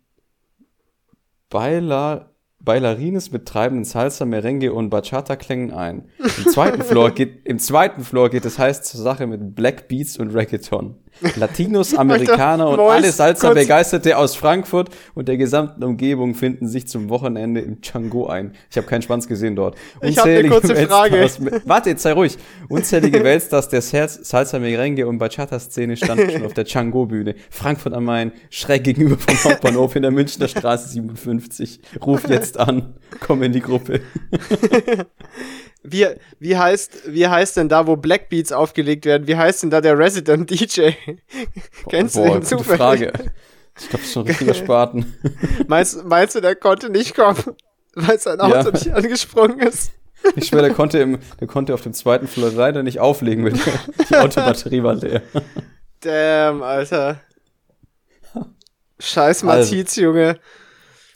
Baila, Bailarines mit treibenden Salsa, Merengue und Bachata-Klängen ein. Im zweiten, Floor *laughs* geht, Im zweiten Floor geht es heiß zur Sache mit Black Beats und Reggaeton. Latinos, *laughs* Amerikaner und alle Salsa kurz- Begeisterte aus Frankfurt und der gesamten Umgebung finden sich zum Wochenende im Django ein. Ich habe keinen Schwanz gesehen dort. Ich hab eine kurze Frage. Weltstars mit- Warte, jetzt sei ruhig. Unzählige Weltstars der Sal- Salsa Merengue und Bachata-Szene standen schon auf der Django-Bühne. Frankfurt am Main, schräg gegenüber vom *laughs* Hauptbahnhof in der Münchner Straße 57. Ruf jetzt an. Komm in die Gruppe. *laughs* Wie, wie heißt, wie heißt denn da, wo Black Beats aufgelegt werden? Wie heißt denn da der Resident DJ? Kennst du Boah, den gute zufällig? Frage. Ich glaube, das ist schon ein richtiger *laughs* Spaten. Meinst, meinst du, der konnte nicht kommen, weil sein Auto Ja. nicht angesprungen ist? Ich schwöre, der konnte, im, der konnte auf dem zweiten Floor leider nicht auflegen, weil die, Autobatterie war leer. Damn, Alter. Scheiß Also. Matiz, Junge.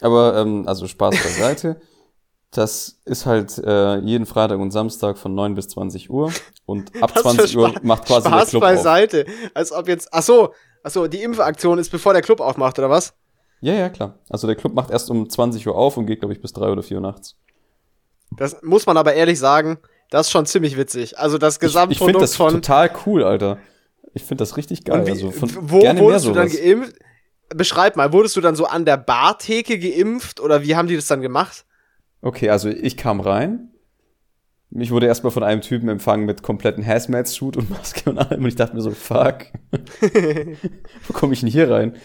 Aber, ähm, also Spaß beiseite. Das ist halt äh, jeden Freitag und Samstag von 9 bis 20 Uhr. Und *laughs* ab Was für 20 Uhr macht quasi Spaß der Club auf. beiseite. Als ob jetzt, ach so, ach so, die Impfaktion ist bevor der Club aufmacht, oder was? Ja, ja, klar. Also der Club macht erst um 20 Uhr auf und geht, glaube ich, bis 3 oder 4 Uhr nachts. Das muss man aber ehrlich sagen, das ist schon ziemlich witzig. Also das Gesamtprodukt ich, ich finde das von. total cool, Alter. Ich finde das richtig geil. Wie, also von, wo gerne wurdest mehr du dann geimpft? Beschreib mal, wurdest du dann so an der Bartheke geimpft oder wie haben die das dann gemacht? Okay, also ich kam rein. Ich wurde erstmal von einem Typen empfangen mit kompletten Hazmat-Suit und *laughs* Maske und allem und ich dachte mir so, fuck. *laughs* Wo komme ich denn hier rein?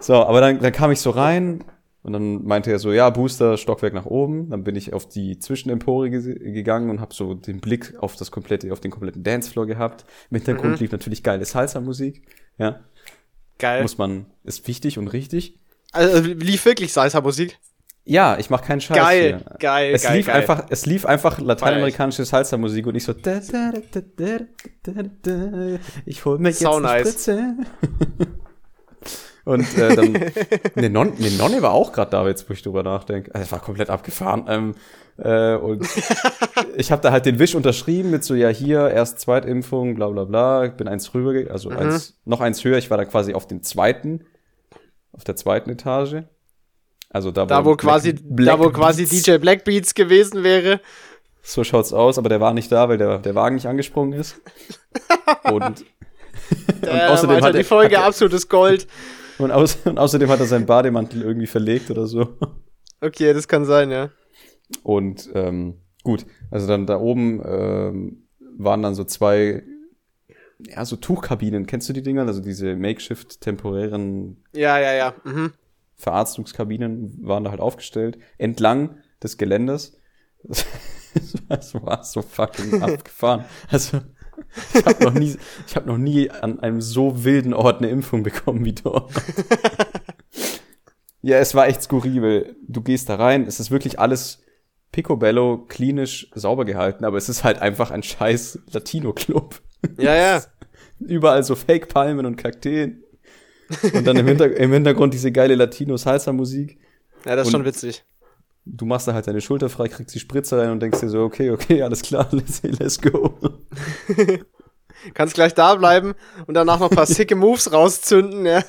So, aber dann, dann kam ich so rein und dann meinte er so, ja, Booster, Stockwerk nach oben. Dann bin ich auf die Zwischenempore ge gegangen und habe so den Blick auf das komplette, auf den kompletten Dancefloor gehabt. Im Hintergrund Mhm. lief natürlich geile Salsa-Musik. Ja, Geil. muss man, ist wichtig und richtig. Also lief wirklich Salsa-Musik? Ja, ich mache keinen Scheiß Geil, hier. geil, Es geil, lief geil. einfach, es lief einfach lateinamerikanische Salsa-Musik und ich so. da, da, da, da, da, da, da, Ich hol mir jetzt Sau eine nice. Spritze. *laughs* und äh, dann *laughs* eine, Non eine Nonne war auch gerade da, jetzt wo ich drüber nachdenke. Also, es war komplett abgefahren. Ähm, äh, und *laughs* ich habe da halt den Wisch unterschrieben mit so ja hier erst Zweitimpfung, bla bla bla. Ich bin eins rüber, also Mhm. eins noch eins höher. Ich war da quasi auf dem zweiten, auf der zweiten Etage. Also da, Da wo Black- quasi, Black da wo quasi Beats- DJ Blackbeats gewesen wäre. so schaut's aus, aber der war nicht da, weil der, der Wagen nicht angesprungen ist. *laughs* Und, Äh, außerdem Alter, hat er- die Folge hat er- absolutes Gold. *laughs* und, aus, und außerdem hat er seinen Bademantel irgendwie verlegt oder so. Okay, das kann sein, ja. Und ähm, gut, also dann da oben ähm, waren dann so zwei, ja, so Tuchkabinen. Kennst du die Dinger? Also diese Makeshift temporären Ja, ja, ja. Mhm. Verarztungskabinen waren da halt aufgestellt, entlang des Geländes. *laughs* Das war so fucking abgefahren. Also, ich habe noch nie, ich habe noch nie an einem so wilden Ort eine Impfung bekommen wie dort. *laughs* ja, es war echt skurril. Du gehst da rein, es ist wirklich alles picobello, klinisch sauber gehalten, aber es ist halt einfach ein scheiß Latino-Club. Ja, ja. *laughs* Überall so Fake-Palmen und Kakteen. Und dann im, Hinter im Hintergrund diese geile Latino-Salsa-Musik. Ja, das ist Und- schon witzig. Du machst da halt deine Schulter frei, kriegst die Spritze rein und denkst dir so, okay, okay, alles klar, *laughs* let's, let's go. *laughs* Kannst gleich da bleiben und danach noch ein paar *laughs* sicke Moves rauszünden, ja.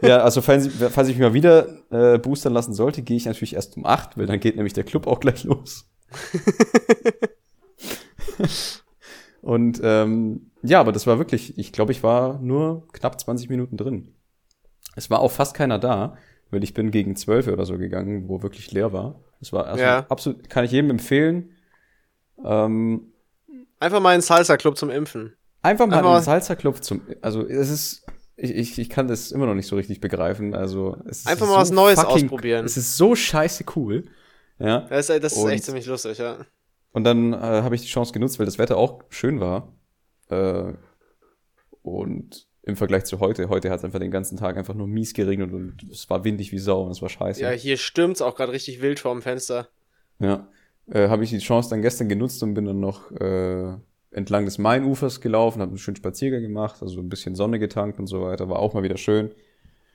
ja, also falls, falls ich mich mal wieder äh, boostern lassen sollte, gehe ich natürlich erst um 8, weil dann geht nämlich der Club auch gleich los. und ähm, ja, aber das war wirklich, ich glaube, ich war nur knapp 20 Minuten drin. Es war auch fast keiner da, weil ich bin gegen 12 oder so gegangen, wo wirklich leer war. Es war also Ja. absolut, kann ich jedem empfehlen. Ähm, Einfach mal in Salsa-Club zum Impfen. Einfach mal Einfach einen mal- Salsa-Club zum, also es ist, ich, ich, ich kann das immer noch nicht so richtig begreifen, also es ist Einfach mal was Neues ausprobieren. Es ist so scheiße cool, ja. Das ist, das ist Und- echt ziemlich lustig, ja. Und dann äh, habe ich die Chance genutzt, weil das Wetter auch schön war. Äh, und im Vergleich zu heute, heute hat es einfach den ganzen Tag einfach nur mies geregnet und es war windig wie Sau und es war scheiße. Ja, hier stürmt's auch gerade richtig wild vorm Fenster. Ja. Äh, habe ich die Chance dann gestern genutzt und bin dann noch äh, entlang des Mainufers gelaufen, habe einen schönen Spaziergang gemacht, also ein bisschen Sonne getankt und so weiter, war auch mal wieder schön.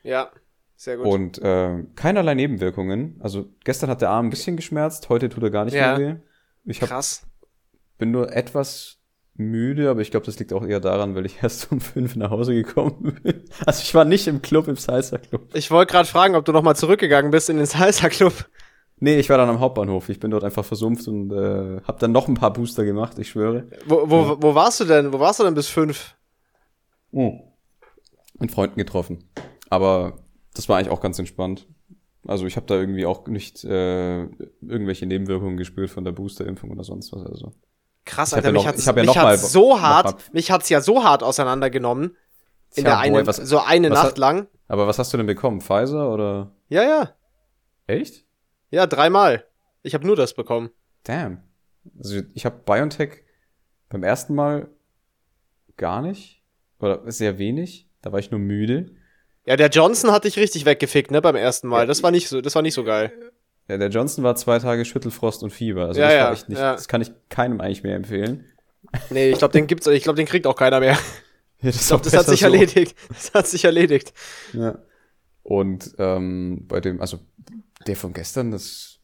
Ja, sehr gut. Und äh, keinerlei Nebenwirkungen. Also gestern hat der Arm ein bisschen geschmerzt, heute tut er gar nicht Ja. mehr weh. Ich hab, Krass. bin nur etwas müde, aber ich glaube, das liegt auch eher daran, weil ich *laughs* erst um fünf nach Hause gekommen bin. Also ich war nicht im Club, im Salsa Club. Ich wollte gerade fragen, ob du noch mal zurückgegangen bist in den Salsa-Club. Nee, ich war dann am Hauptbahnhof. Ich bin dort einfach versumpft und äh, habe dann noch ein paar Booster gemacht, ich schwöre. Wo, wo, wo warst du denn? Wo warst du denn bis fünf? Mit Freunden getroffen. Aber das war eigentlich auch ganz entspannt. Also ich habe da irgendwie auch nicht äh, irgendwelche Nebenwirkungen gespürt von der Boosterimpfung oder sonst was. Also Krass, Alter, ja mich noch- hat's, ich ja mich mal- hat's so hart, mal- mich hat's ja so hart auseinandergenommen. In Tja, der eine, boy, was- so eine Nacht hat- lang. Aber was hast du denn bekommen? Pfizer oder? Ja, ja. Echt? Ja, dreimal. Ich habe nur das bekommen. Damn. Also ich habe BioNTech beim ersten Mal gar nicht oder sehr wenig. Da war ich nur müde. Ja, der Johnson hat dich richtig weggefickt, ne, beim ersten Mal. Das war nicht so, das war nicht so geil. Ja, der Johnson war zwei Tage Schüttelfrost und Fieber. Also Ja, das ja, nicht. ja. Das kann ich keinem eigentlich mehr empfehlen. Nee, ich glaube, den gibt's, ich glaube, den kriegt auch keiner mehr. *laughs* Ja, das Ich glaube, das hat sich erledigt. Das hat sich erledigt. Ja. Und ähm, bei dem, also der von gestern, das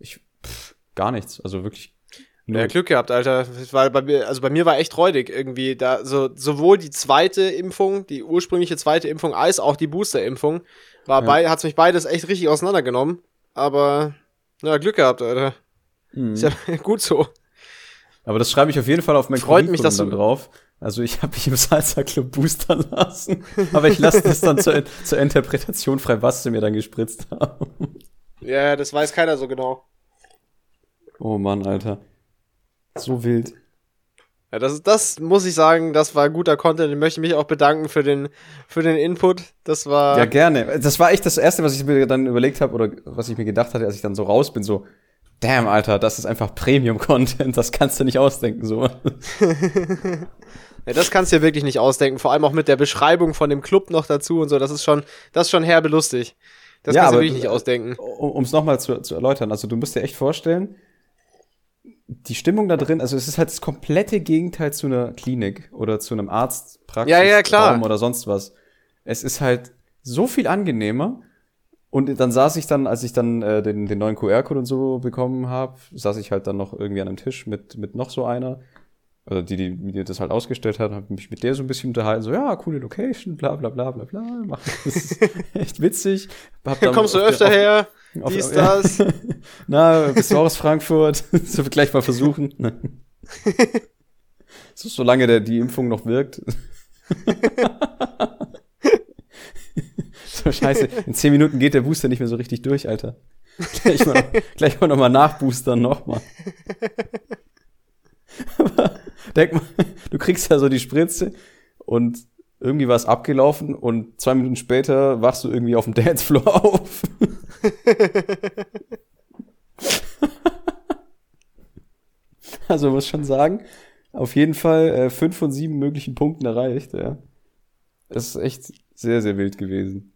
ich pff, gar nichts. Also wirklich. Ja, Glück gehabt, Alter. Weil bei mir, also bei mir war echt räudig irgendwie. Da so sowohl die zweite Impfung, die ursprüngliche zweite Impfung, als auch die Boosterimpfung, war Ja. bei, hat's mich beides echt richtig auseinandergenommen. Aber ja, Glück gehabt, Alter. Mhm. Ist ja *laughs* gut so. Aber das schreibe ich auf jeden Fall auf mein Freut mich, dass dann drauf. Also ich *laughs* habe mich im Salsa Club boostern lassen, aber ich lasse das dann zur, *laughs* zur Interpretation frei, was sie mir dann gespritzt haben. Ja, das weiß keiner so genau. Oh Mann, Alter. So wild. Ja, das, das muss ich sagen, das war guter Content. Ich möchte mich auch bedanken für den, für den Input. Das war. Ja, gerne. Das war echt das Erste, was ich mir dann überlegt habe oder was ich mir gedacht hatte, als ich dann so raus bin, so, damn, Alter, das ist einfach Premium-Content, das kannst du nicht ausdenken, so. *laughs* ja, das kannst du dir wirklich nicht ausdenken, vor allem auch mit der Beschreibung von dem Club noch dazu und so, das ist schon, das ist schon herbe lustig. Das ja, kannst du wirklich nicht ausdenken. Um es nochmal zu, zu erläutern, also du musst dir echt vorstellen, die Stimmung da drin, also es ist halt das komplette Gegenteil zu einer Klinik oder zu einem Arztpraxis ja, ja, klar. oder sonst was. Es ist halt so viel angenehmer. Und dann saß ich dann, als ich dann äh, den, den neuen QR-Code und so bekommen habe, saß ich halt dann noch irgendwie an einem Tisch mit, mit noch so einer oder die, die mir das halt ausgestellt hat, habe mich mit der so ein bisschen unterhalten, so, ja, coole Location, bla bla bla bla bla, mach, das *laughs* echt witzig. Hab dann Kommst du öfter der, her? Wie ist das? *laughs* Na, bist du auch aus Frankfurt? *laughs* so gleich mal versuchen. *laughs* so, solange der, die Impfung noch wirkt. so, scheiße, in zehn Minuten geht der Booster nicht mehr so richtig durch, Alter. Gleich mal, gleich mal nochmal nachboostern, nochmal. denk mal, du kriegst ja so die Spritze und irgendwie war es abgelaufen und zwei Minuten später wachst du irgendwie auf dem Dancefloor *laughs* auf. also muss schon sagen, auf jeden Fall äh, fünf von sieben möglichen Punkten erreicht, ja. Das ist echt sehr, sehr wild gewesen.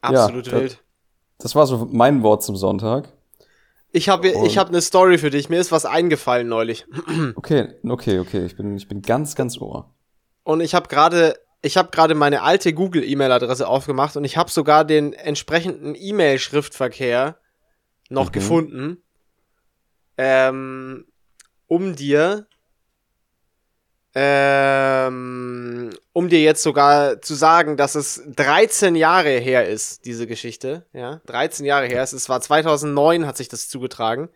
Absolut ja, wild. Das, das war so mein Wort zum Sonntag. Ich habe ich hab eine Story für dich. Mir ist was eingefallen neulich. *clears throat* Okay, okay, okay. Ich bin, ich bin ganz, ganz ohr. Und ich habe gerade ich habe gerade meine alte Google E-Mail-Adresse aufgemacht und ich habe sogar den entsprechenden E-Mail-Schriftverkehr noch mhm. gefunden, ähm, um dir ähm, um dir jetzt sogar zu sagen, dass es 13 Jahre her ist, diese Geschichte. Ja, 13 Jahre her ist. Es war 2009, hat sich das zugetragen.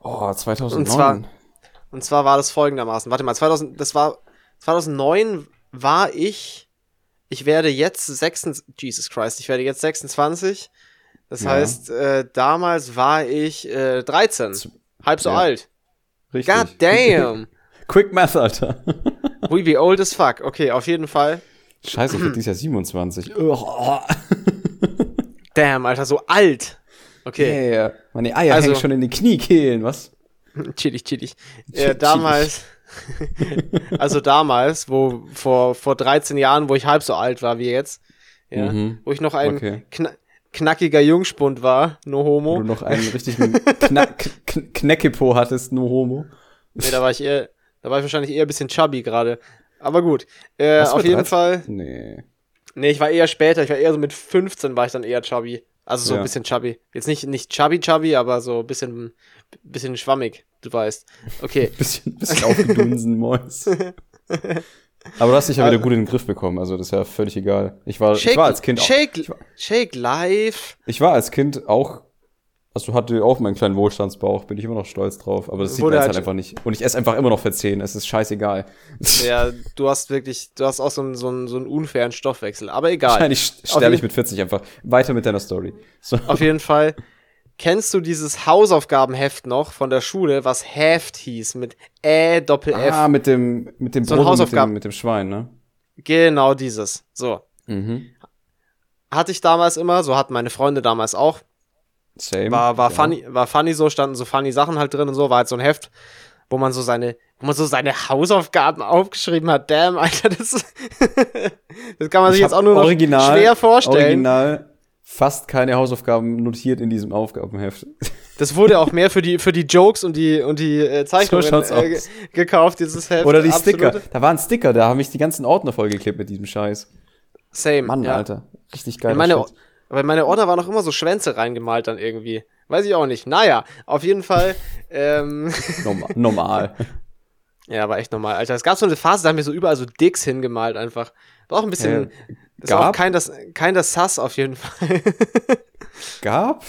Oh, 2009. Und zwar, und zwar war das folgendermaßen. Warte mal, 2000, das war 2009 war ich. Ich werde jetzt 26, Jesus Christ, ich werde jetzt 26. Das ja. heißt, äh, damals war ich äh, 13, halb so ja. alt. Richtig. God damn. *laughs* Quick Math, Alter. *laughs* We be old as fuck. Okay, auf jeden Fall. Scheiße, ich bin dieses Jahr 27. *clears throat* Damn, Alter, so alt. Okay. Yeah, meine Eier also, hängen schon in den Kniekehlen, was? *laughs* chillig, chillig. Äh, damals, *laughs* also damals, wo vor, vor 13 Jahren, wo ich halb so alt war wie jetzt, ja, mhm. wo ich noch ein okay. kn knackiger Jungspund war, no homo. Wo du noch einen richtigen Knack *laughs* Kneckepo hattest, no homo. Nee, da war ich eher, da war ich wahrscheinlich eher ein bisschen chubby gerade. Aber gut. Äh, auf jeden 13? Fall. Nee. Nee, ich war eher später. Ich war eher so mit 15 war ich dann eher chubby. Also so ja. ein bisschen chubby. Jetzt nicht, nicht chubby chubby, aber so ein bisschen, bisschen schwammig, du weißt. Okay. *laughs* bisschen, bisschen aufgedunsen, Mäus. *laughs* Aber du hast dich ja wieder gut in den Griff bekommen, also das ist ja völlig egal. Ich war, Shake, ich war als Kind Shake, auch, ich war, Shake live. Ich war als Kind auch also hatte auch meinen kleinen Wohlstandsbauch, bin ich immer noch stolz drauf. Aber das sieht man jetzt halt, halt einfach nicht. Und ich esse einfach immer noch für 10, es ist scheißegal. *laughs* Ja, du hast wirklich, du hast auch so einen, so einen, so einen unfairen Stoffwechsel. Aber egal. Wahrscheinlich sterbe ich mit 40 einfach. Weiter mit deiner Story. So. Auf jeden Fall. Kennst du dieses Hausaufgabenheft noch von der Schule, was Heft hieß, mit Ä, Doppel F? Ah, mit dem, mit dem so Brot mit dem, mit dem Schwein, ne? Genau dieses. So. Mhm. Hatte ich damals immer, so hatten meine Freunde damals auch. Same. War, war, ja. funny, war funny so, standen so funny Sachen halt drin und so, war halt so ein Heft, wo man so seine, wo man so seine Hausaufgaben aufgeschrieben hat. Damn, Alter, das, *laughs* das kann man sich jetzt auch nur noch original, schwer vorstellen. Original fast keine Hausaufgaben notiert in diesem Aufgabenheft. Das wurde auch mehr für die, für die Jokes und die, und die äh, Zeichnungen so äh, gekauft, dieses Heft. Oder die Absolute. Sticker. Da waren Sticker, da haben mich die ganzen Ordner vollgeklebt mit diesem Scheiß. Same. Mann, ja. Alter. Richtig geil. Meine, in meine Order waren noch immer so Schwänze reingemalt dann irgendwie. Weiß ich auch nicht. Naja, auf jeden Fall. *laughs* ähm, normal. normal. *laughs* Ja, war echt normal. Alter, es gab so eine Phase, da haben wir so überall so Dicks hingemalt einfach. War auch ein bisschen. Äh, das gab? war kein das, kein das Sass auf jeden Fall. *laughs* gab?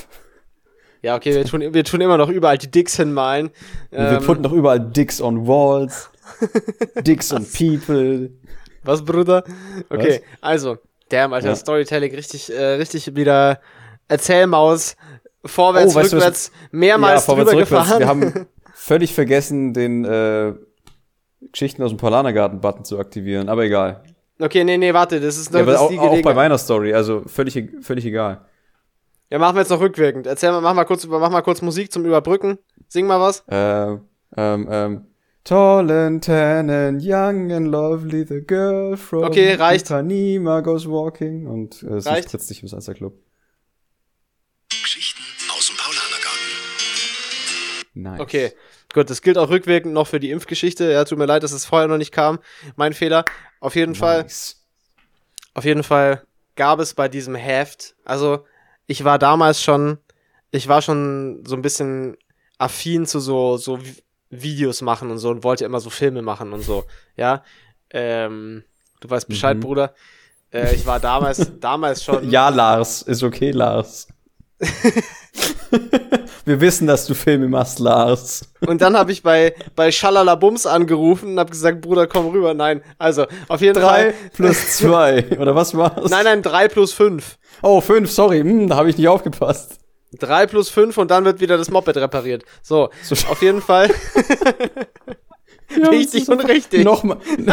Ja, okay, wir tun, wir tun immer noch überall die Dicks hinmalen. wir ähm, putten doch überall Dicks on Walls. *laughs* Dicks on People. Was, Bruder? Okay, Was? also, damn, Alter, ja. Storytelling richtig, äh, richtig wieder Erzählmaus, vorwärts, oh, rückwärts, du, mehrmals ja, vorwärts, drüber rückwärts. gefahren. Wir haben *laughs* völlig vergessen, den äh, Geschichten aus dem Polanergarten-Button zu aktivieren, aber egal. Okay, nee, nee, warte, das ist noch ja, das auch, auch bei meiner Story, also völlig, völlig egal. Ja, machen wir jetzt noch rückwirkend. Erzähl mal, mach mal kurz, mach mal kurz Musik zum Überbrücken. Sing mal was. Ähm, ähm, ähm. Tall and tan and young and lovely, the girl from okay, reicht. Ipanema goes walking und äh, sie reicht. spritzt sich im Salsa Club. Geschichten aus dem Paulanergarten. Nice. Okay, gut, das gilt auch rückwirkend noch für die Impfgeschichte. Ja, tut mir leid, dass es vorher noch nicht kam. Mein Fehler. Auf jeden nice. Fall. Auf jeden Fall gab es bei diesem Heft, also ich war damals schon, ich war schon so ein bisschen affin zu so, so Videos machen und so und wollte immer so Filme machen und so, ja. Ähm, du weißt Bescheid, mhm. Bruder. Äh, ich war damals, damals schon. *laughs* Ja, Lars, ist okay, Lars. *laughs* Wir wissen, dass du Filme machst, Lars. Und dann habe ich bei, bei Schalalabums angerufen und habe gesagt, Bruder, komm rüber. Nein, also auf jeden drei Fall. plus *laughs* zwei, oder was war's? Nein, nein, drei plus fünf. Oh, fünf, sorry, hm, da habe ich nicht aufgepasst. 3 plus 5 und dann wird wieder das Moped repariert. So, so auf jeden Fall. *laughs* richtig und richtig. Nochmal. *laughs*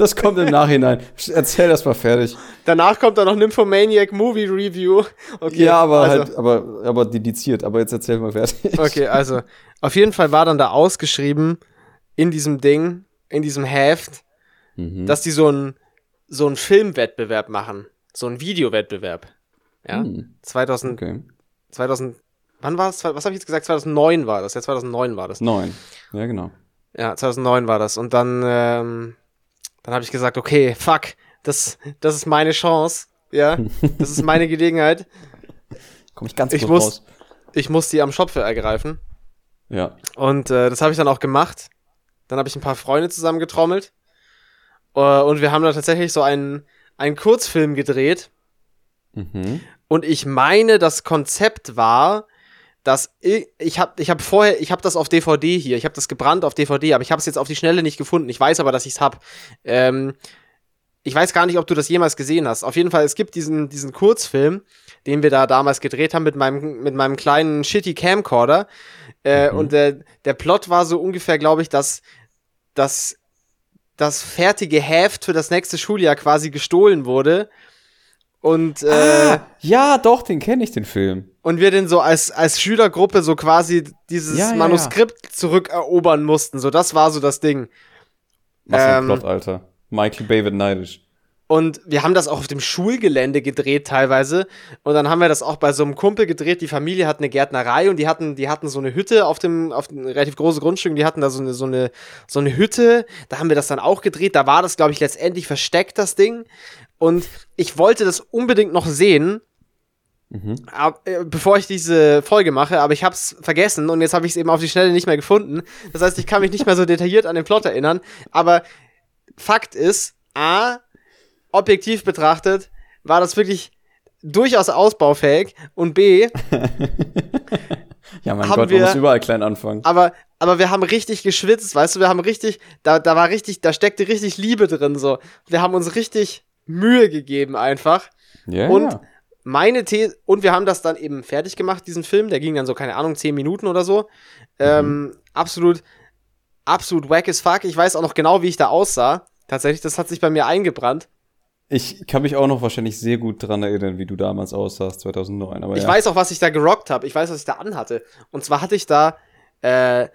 Das kommt im Nachhinein. Erzähl das mal fertig. Danach kommt dann noch Nymphomaniac Movie Review. Okay, ja, aber also. halt, aber, aber dediziert. Aber jetzt erzähl mal fertig. Okay, also, auf jeden Fall war dann da ausgeschrieben, in diesem Ding, in diesem Heft, mhm. dass die so einen so einen Filmwettbewerb machen. So einen Videowettbewerb. Ja. Hm. 2000, okay. 2000, wann war es? Was habe ich jetzt gesagt? 2009 war das. Ja, 2009 war das. 9. Ja, genau. Ja, 2009 war das. Und dann, ähm, dann habe ich gesagt, okay, fuck, das, das ist meine Chance. Ja, *laughs* das ist meine Gelegenheit. Komm ich ganz ich muss, raus. Ich muss die am Schopfe ergreifen. Ja. Und äh, das habe ich dann auch gemacht. Dann habe ich ein paar Freunde zusammengetrommelt. Uh, und wir haben da tatsächlich so einen, einen Kurzfilm gedreht. Mhm. Und ich meine, das Konzept war, dass ich, ich habe ich hab vorher, ich habe das auf DVD hier, ich habe das gebrannt auf DVD, aber ich habe es jetzt auf die Schnelle nicht gefunden. Ich weiß aber, dass ich es habe. Ähm, ich weiß gar nicht, ob du das jemals gesehen hast. Auf jeden Fall, es gibt diesen, diesen Kurzfilm, den wir da damals gedreht haben mit meinem, mit meinem kleinen shitty Camcorder. Äh, mhm. Und der, der Plot war so ungefähr, glaube ich, dass, dass das fertige Heft für das nächste Schuljahr quasi gestohlen wurde und äh, ah, ja, doch, den kenne ich, den Film. Und wir den so als, als Schülergruppe so quasi dieses ja, ja, Manuskript ja. zurückerobern mussten. So, das war so das Ding. Was ähm, ein Plot, Alter. Michael Bay wird neidisch. Und wir haben das auch auf dem Schulgelände gedreht teilweise. Und dann haben wir das auch bei so einem Kumpel gedreht. Die Familie hat eine Gärtnerei und die hatten, die hatten so eine Hütte auf dem, auf dem relativ große Grundstück. Die hatten da so eine, so eine, so eine Hütte. Da haben wir das dann auch gedreht. Da war das, glaube ich, letztendlich versteckt, das Ding. Und ich wollte das unbedingt noch sehen, mhm. ab, äh, bevor ich diese Folge mache, aber ich habe es vergessen und jetzt habe ich es eben auf die Schnelle nicht mehr gefunden. Das heißt, ich kann mich nicht mehr so detailliert an den Plot erinnern. Aber Fakt ist, A, objektiv betrachtet, war das wirklich durchaus ausbaufähig und B, *laughs* ja, mein Gott, wir, man muss überall klein anfangen. Aber, aber wir haben richtig geschwitzt, weißt du, wir haben richtig, da, da war richtig, da steckte richtig Liebe drin, so. Wir haben uns richtig Mühe gegeben einfach. Ja. Yeah. Und meine These, und wir haben das dann eben fertig gemacht, diesen Film, der ging dann so, keine Ahnung, zehn Minuten oder so. Ähm, mhm. absolut, absolut wack as fuck. Ich weiß auch noch genau, wie ich da aussah. Tatsächlich, das hat sich bei mir eingebrannt. Ich kann mich auch noch wahrscheinlich sehr gut dran erinnern, wie du damals aussahst, 2009. Aber ich ja. weiß auch, was ich da gerockt habe. Ich weiß, was ich da anhatte. Und zwar hatte ich da, äh,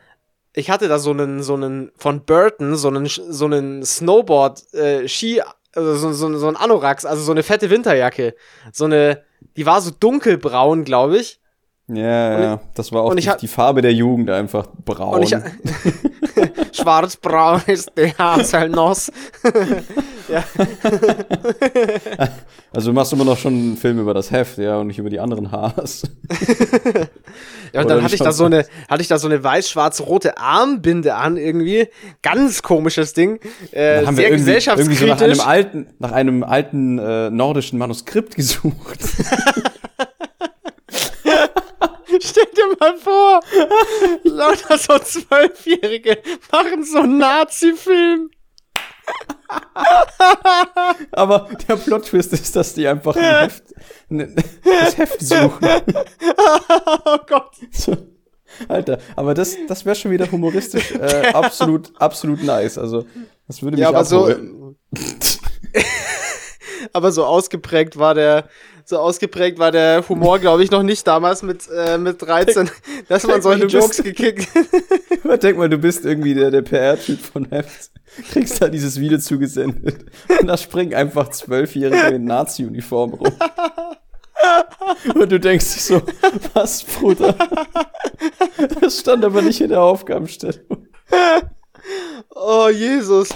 ich hatte da so einen, so einen von Burton, so einen, so einen Snowboard-Ski, äh, also so, so, so ein Anoraks, also so eine fette Winterjacke. So eine, die war so dunkelbraun, glaube ich. Ja, ja, das war auch die, die, Farbe der Jugend einfach braun. Und ich, *laughs* Schwarzbraun ist die Haselnuss. *laughs* ja. *laughs* Also du machst immer noch schon einen Film über das Heft, ja, und nicht über die anderen Haars. *laughs* ja, und dann hatte ich da so eine, hatte ich da so eine weiß-schwarz-rote Armbinde an, irgendwie. Ganz komisches Ding. Äh, haben sehr wir irgendwie, irgendwie so nach einem alten, nach einem alten äh, nordischen Manuskript gesucht. *laughs* Stell dir mal vor, lauter so Zwölfjährige machen so einen Nazi-Film. *laughs* Aber der Plot-Twist ist, dass die einfach ein Heft, ne, das Heft suchen. *laughs* Oh Gott. So. Alter, aber das, das wäre schon wieder humoristisch äh, *laughs* absolut, absolut nice. Also, das würde mich Ja, aber so, abholen. aber so ausgeprägt war der, so ausgeprägt war der Humor, glaube ich, noch nicht damals mit, äh, mit 13, *laughs* dass man denk mal, solche du bist- Jokes gekickt. *laughs* Denk mal, du bist irgendwie der, der PR-Typ von Heft. Kriegst da dieses Video zugesendet. Und da springen einfach Zwölfjährige in Nazi-Uniform rum. Und du denkst dir so, was, Bruder? Das stand aber nicht in der Aufgabenstellung. Oh, Jesus.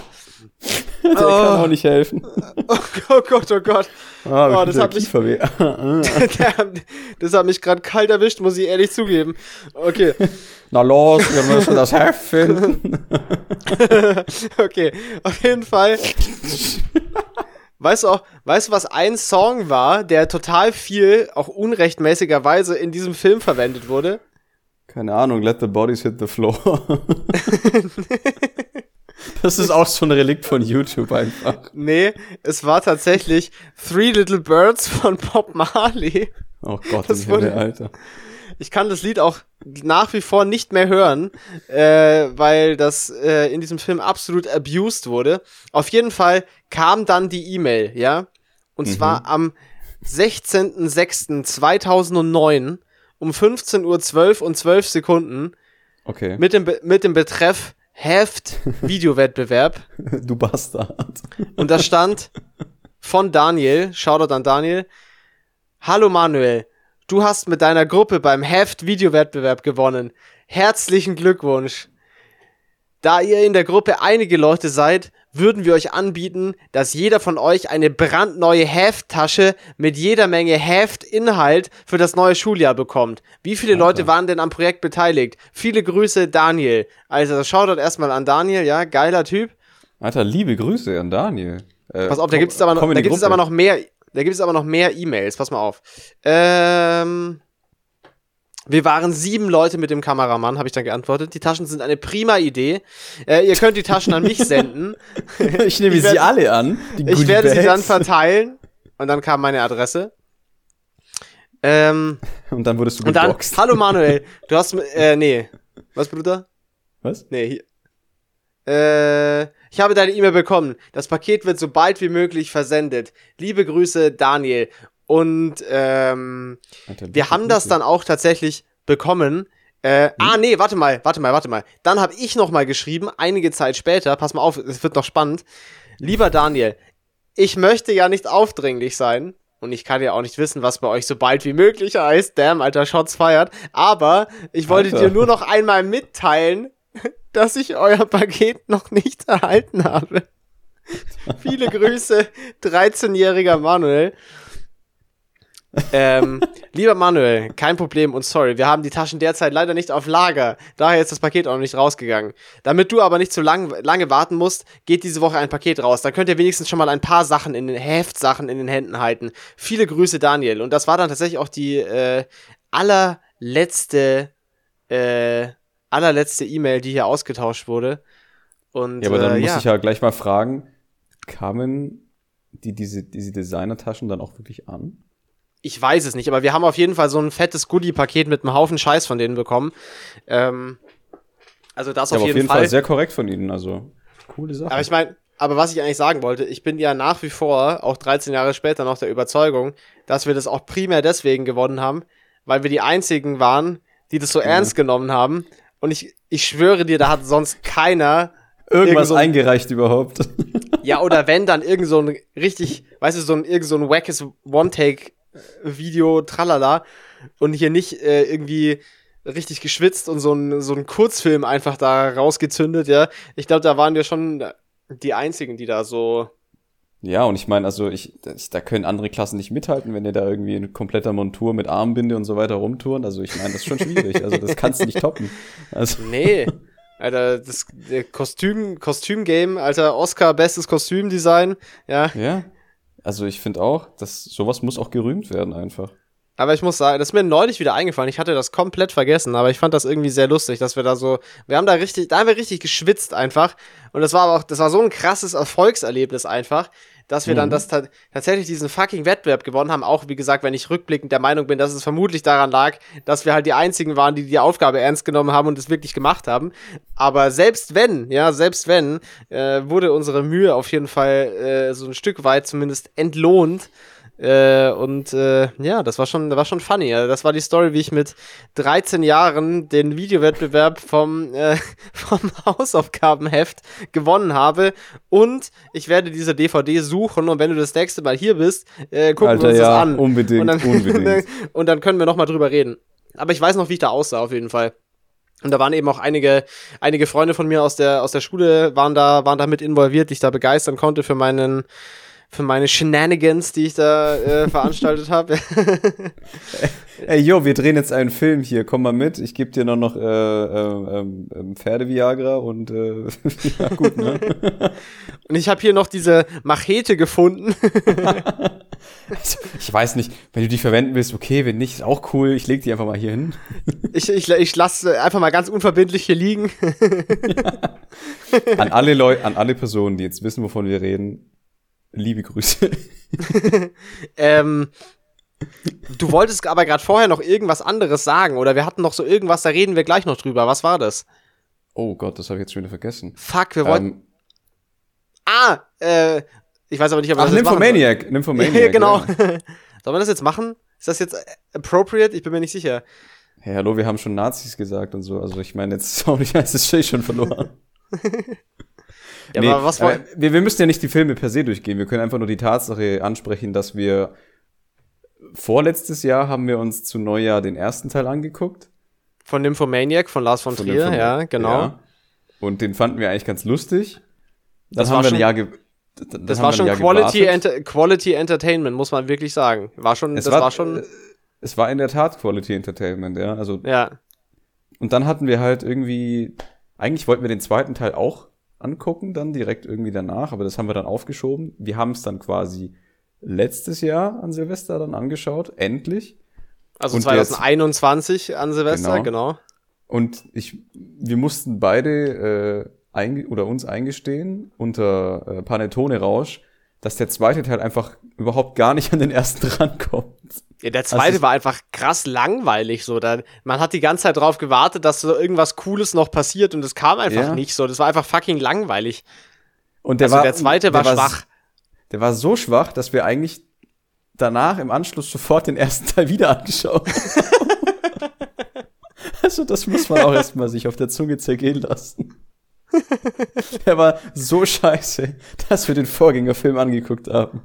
Der kann auch nicht helfen. *laughs* Oh Gott, oh Gott. Ah, Oh, *laughs* das hat mich- das hat mich gerade kalt erwischt, muss ich ehrlich zugeben. Okay, *laughs* Na los, wir müssen das Heft finden. okay. Auf jeden Fall. Weißt du auch, weißt du, was ein Song war, der total viel, auch unrechtmäßigerweise in diesem Film verwendet wurde? Keine Ahnung, let the bodies hit the floor. Das ist auch so ein Relikt von YouTube einfach. Nee, es war tatsächlich Three Little Birds von Bob Marley. Oh Gott, Das Himmel, wurde- Alter. Ich kann das Lied auch nach wie vor nicht mehr hören, äh, weil das äh, in diesem Film absolut abused wurde. Auf jeden Fall kam dann die E-Mail, ja. Und zwar am 16.06.2009 um 15.12 Uhr und 12 Sekunden Okay, mit dem, Be mit dem Betreff Heft Videowettbewerb. *laughs* du Bastard. Und da stand von Daniel, Shoutout an Daniel, Hallo Manuel, du hast mit deiner Gruppe beim Heft Videowettbewerb gewonnen. Herzlichen Glückwunsch. Da ihr in der Gruppe einige Leute seid, würden wir euch anbieten, dass jeder von euch eine brandneue Hefttasche mit jeder Menge Heftinhalt für das neue Schuljahr bekommt. Wie viele Leute waren denn am Projekt beteiligt? Viele Grüße, Daniel. Also Shoutout erstmal an Daniel, ja, geiler Typ. Alter, liebe Grüße an Daniel. Äh, Pass auf, da gibt es aber noch, da aber noch mehr, da gibt es aber noch mehr E-Mails. Pass mal auf. Ähm, wir waren sieben Leute mit dem Kameramann, habe ich dann geantwortet. Die Taschen sind eine prima Idee. Äh, ihr könnt die Taschen an mich senden. *laughs* Ich nehme Ich sie werd- alle an. Ich werde sie dann verteilen. Und dann kam meine Adresse. Ähm, Und dann wurdest du und dann, hallo Manuel, *laughs* du hast, äh, nee. Was, Bruder? Was? Nee, hier. Äh, ich habe deine E-Mail bekommen. Das Paket wird so bald wie möglich versendet. Liebe Grüße, Daniel. Und ähm, Alter, wir haben das dann auch tatsächlich bekommen. Äh, Ah, nee, warte mal, warte mal, warte mal. Dann habe ich noch mal geschrieben, einige Zeit später, pass mal auf, es wird noch spannend. Lieber Daniel, ich möchte ja nicht aufdringlich sein. Und ich kann ja auch nicht wissen, was bei euch so bald wie möglich heißt. Damn, alter, Shots feiert. Aber ich wollte Alter. dir nur noch einmal mitteilen, *laughs* dass ich euer Paket noch nicht erhalten habe. *laughs* Viele Grüße, 13-jähriger Manuel. Ähm, lieber Manuel, kein Problem und sorry, wir haben die Taschen derzeit leider nicht auf Lager. Daher ist das Paket auch noch nicht rausgegangen. Damit du aber nicht zu lang, lange warten musst, geht diese Woche ein Paket raus. Dann könnt ihr wenigstens schon mal ein paar Sachen in den Heftsachen in den Händen halten. Viele Grüße, Daniel. Und das war dann tatsächlich auch die äh, allerletzte, äh, allerletzte E-Mail, die hier ausgetauscht wurde. Und Ja, aber dann äh, muss ja. ich ja gleich mal fragen, kamen die, diese, diese Designertaschen dann auch wirklich an? Ich weiß es nicht, aber wir haben auf jeden Fall so ein fettes Goodie-Paket mit einem Haufen Scheiß von denen bekommen. Ähm, also das Ja, auf, aber jeden Fall. sehr korrekt von ihnen, also coole Sache. aber ich meine, aber was ich eigentlich sagen wollte, ich bin ja nach wie vor, auch 13 Jahre später, noch der Überzeugung, dass wir das auch primär deswegen gewonnen haben, weil wir die einzigen waren, die das so ernst genommen haben. Und ich, ich schwöre dir, da hat sonst keiner Irgendwas irgend so ein- eingereicht überhaupt. Ja, oder wenn, dann irgend so ein richtig, weißt du, so ein, irgend so ein wackes One-Take-Video, tralala, und hier nicht äh, irgendwie richtig geschwitzt und so ein, so ein Kurzfilm einfach da rausgezündet, ja. Ich glaube, da waren wir schon die einzigen, die da so. ja, und ich meine, also ich, das, da können andere Klassen nicht mithalten, wenn ihr da irgendwie in kompletter Montur mit Armbinde und so weiter rumtouren. Also ich meine, das ist schon schwierig. Also das kannst du nicht toppen. Also *laughs* Nee. Alter, das Kostüm, Kostüm-Game, Alter, Oscar, bestes Kostümdesign, ja. ja, also ich finde auch, dass sowas muss auch gerühmt werden einfach. Aber ich muss sagen, das ist mir neulich wieder eingefallen. Ich hatte das komplett vergessen, aber ich fand das irgendwie sehr lustig, dass wir da so, wir haben da richtig, da haben wir richtig geschwitzt einfach. Und das war aber auch, das war so ein krasses Erfolgserlebnis einfach, dass wir dann das ta tatsächlich diesen fucking Wettbewerb gewonnen haben. Auch wie gesagt, wenn ich rückblickend der Meinung bin, dass es vermutlich daran lag, dass wir halt die einzigen waren, die die Aufgabe ernst genommen haben und es wirklich gemacht haben. Aber selbst wenn, ja, selbst wenn, äh, wurde unsere Mühe auf jeden Fall äh, so ein Stück weit zumindest entlohnt. Äh, und äh, ja, das war schon, das war schon funny. Also das war die Story, wie ich mit 13 Jahren den Videowettbewerb vom, äh, *laughs* vom Hausaufgabenheft gewonnen habe. Und ich werde diese DVD suchen und wenn du das nächste Mal hier bist, äh, gucken Alter, wir uns ja, das an. unbedingt, und dann, *laughs* unbedingt. und dann können wir noch mal drüber reden. Aber ich weiß noch, wie ich da aussah, auf jeden Fall. Und da waren eben auch einige, einige Freunde von mir aus der, aus der Schule waren da, waren da mit involviert, die ich da begeistern konnte für meinen, für meine Shenanigans, die ich da äh, *laughs* veranstaltet habe. *laughs* Ey, yo, wir drehen jetzt einen Film hier, komm mal mit. Ich gebe dir noch, noch äh, äh, äh, Pferde-Viagra und äh, *laughs* ja, gut, ne? Und ich habe hier noch diese Machete gefunden. ich weiß nicht, wenn du die verwenden willst, okay, wenn nicht, ist auch cool. Ich leg die einfach mal hier hin. ich ich, ich lasse einfach mal ganz unverbindlich hier liegen. An alle Leute, an alle Personen, die jetzt wissen, wovon wir reden, liebe Grüße. *laughs* ähm, du wolltest aber gerade vorher noch irgendwas anderes sagen, oder wir hatten noch so irgendwas, da reden wir gleich noch drüber. Was war das? Oh Gott, das habe ich jetzt schon wieder vergessen. Fuck, wir wollten. Ähm, ah, äh, ich weiß aber nicht, ob wir ach, das jetzt machen sollen. Nymphomaniac, Nymphomaniac. *laughs* Ja, genau. Ja. *laughs* Sollen wir das jetzt machen? Ist das jetzt appropriate? Ich bin mir nicht sicher. Hey, hallo, wir haben schon Nazis gesagt und so. Also ich meine, jetzt ist auch nicht es schon verloren. Ja, Nee, aber was war. wir, wir müssen ja nicht die Filme per se durchgehen. Wir können einfach nur die Tatsache ansprechen, dass wir vorletztes Jahr haben wir uns zu Neujahr den ersten Teil angeguckt. Von Nymphomaniac, von Lars von, Von Trier, ja, genau. Ja. Und den fanden wir eigentlich ganz lustig. Das haben war wir schon- ein Jahr Das haben war schon Quality. Enter Quality Entertainment, muss man wirklich sagen. War schon, Es das war, schon, äh, Es war in der Tat Quality Entertainment, ja. Also ja. Und dann hatten wir halt irgendwie, eigentlich wollten wir den zweiten Teil auch angucken, dann direkt irgendwie danach, aber das haben wir dann aufgeschoben. Wir haben es dann quasi letztes Jahr an Silvester dann angeschaut, endlich. Also Und 2021 an Silvester, genau. Und ich, wir mussten beide äh, oder uns eingestehen unter äh, Panettone-Rausch, dass der zweite Teil einfach überhaupt gar nicht an den ersten *laughs* rankommt. Ja, der zweite Also- war einfach krass langweilig so. Da, man hat die ganze Zeit drauf gewartet, dass so irgendwas Cooles noch passiert und es kam einfach Ja. nicht so. Das war einfach fucking langweilig. Und der Also war, der zweite war der schwach. Der war so schwach, dass wir eigentlich danach im Anschluss sofort den ersten Teil wieder angeschaut haben. *laughs* Also das muss man auch erstmal sich auf der Zunge zergehen lassen. Der war so scheiße, dass wir den Vorgängerfilm angeguckt haben.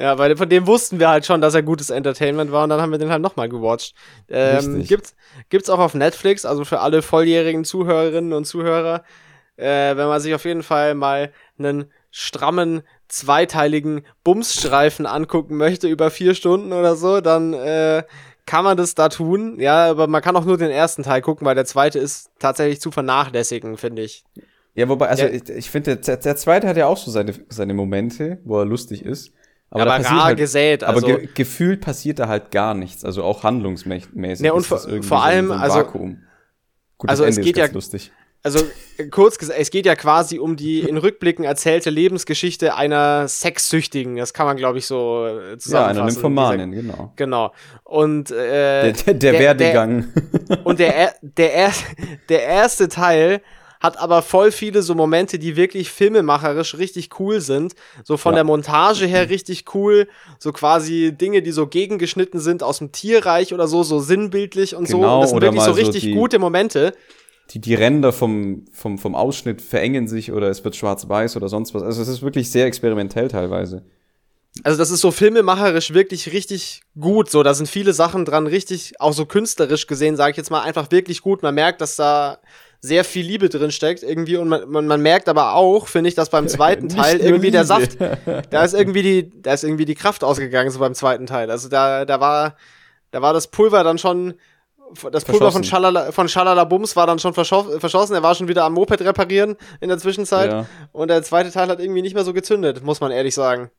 Ja, weil von dem wussten wir halt schon, dass er gutes Entertainment war und dann haben wir den halt nochmal gewatcht. Ähm, Richtig. gibt's, gibt's auch auf Netflix, also für alle volljährigen Zuhörerinnen und Zuhörer, äh, wenn man sich auf jeden Fall mal einen strammen, zweiteiligen Bumsstreifen angucken möchte über vier Stunden oder so, dann äh, kann man das da tun. Ja, aber man kann auch nur den ersten Teil gucken, weil der zweite ist tatsächlich zu vernachlässigen, finde ich. Ja, wobei, also Ja. ich, ich finde, der, der zweite hat ja auch so seine, seine Momente, wo er lustig ist. Aber, aber rar halt, gesät. Also, aber ge gefühlt passiert da halt gar nichts, also auch handlungsmäßig. Ja, und vor- vor allem, so also-. Gut, also es Ende geht ja- lustig. Also äh, kurz gesagt, es geht ja quasi um die in Rückblicken erzählte Lebensgeschichte einer Sexsüchtigen. Das kann man, glaube ich, so äh, Ja, einer zusammenfassen. Nymphomanin, genau. Genau. Und äh, Der, der, der Werdegang. und der, er- der, er, *laughs* der erste Teil hat aber voll viele so Momente, die wirklich filmemacherisch richtig cool sind. So von Ja. der Montage her richtig cool. So quasi Dinge, die so gegengeschnitten sind aus dem Tierreich oder so, so sinnbildlich und so. Genau, Und das sind oder wirklich so mal so richtig die- gute Momente. die, die Ränder vom, vom, vom Ausschnitt verengen sich oder es wird schwarz-weiß oder sonst was. Also es ist wirklich sehr experimentell teilweise. Also das ist so filmemacherisch wirklich richtig gut. So, da sind viele Sachen dran richtig, auch so künstlerisch gesehen, sage ich jetzt mal, einfach wirklich gut. Man merkt, dass da sehr viel Liebe drin steckt irgendwie und man, man, man merkt aber auch, finde ich, dass beim *laughs* zweiten Teil irgendwie der. Saft, da ist irgendwie die, da ist irgendwie die Kraft ausgegangen so beim zweiten Teil. Also da, da war, da war das Pulver dann schon, das Pulver von. Schalala, von Schalala Bums war dann schon verschoss, verschossen. Er war schon wieder am Moped reparieren in der Zwischenzeit Ja. und der zweite Teil hat irgendwie nicht mehr so gezündet, muss man ehrlich sagen.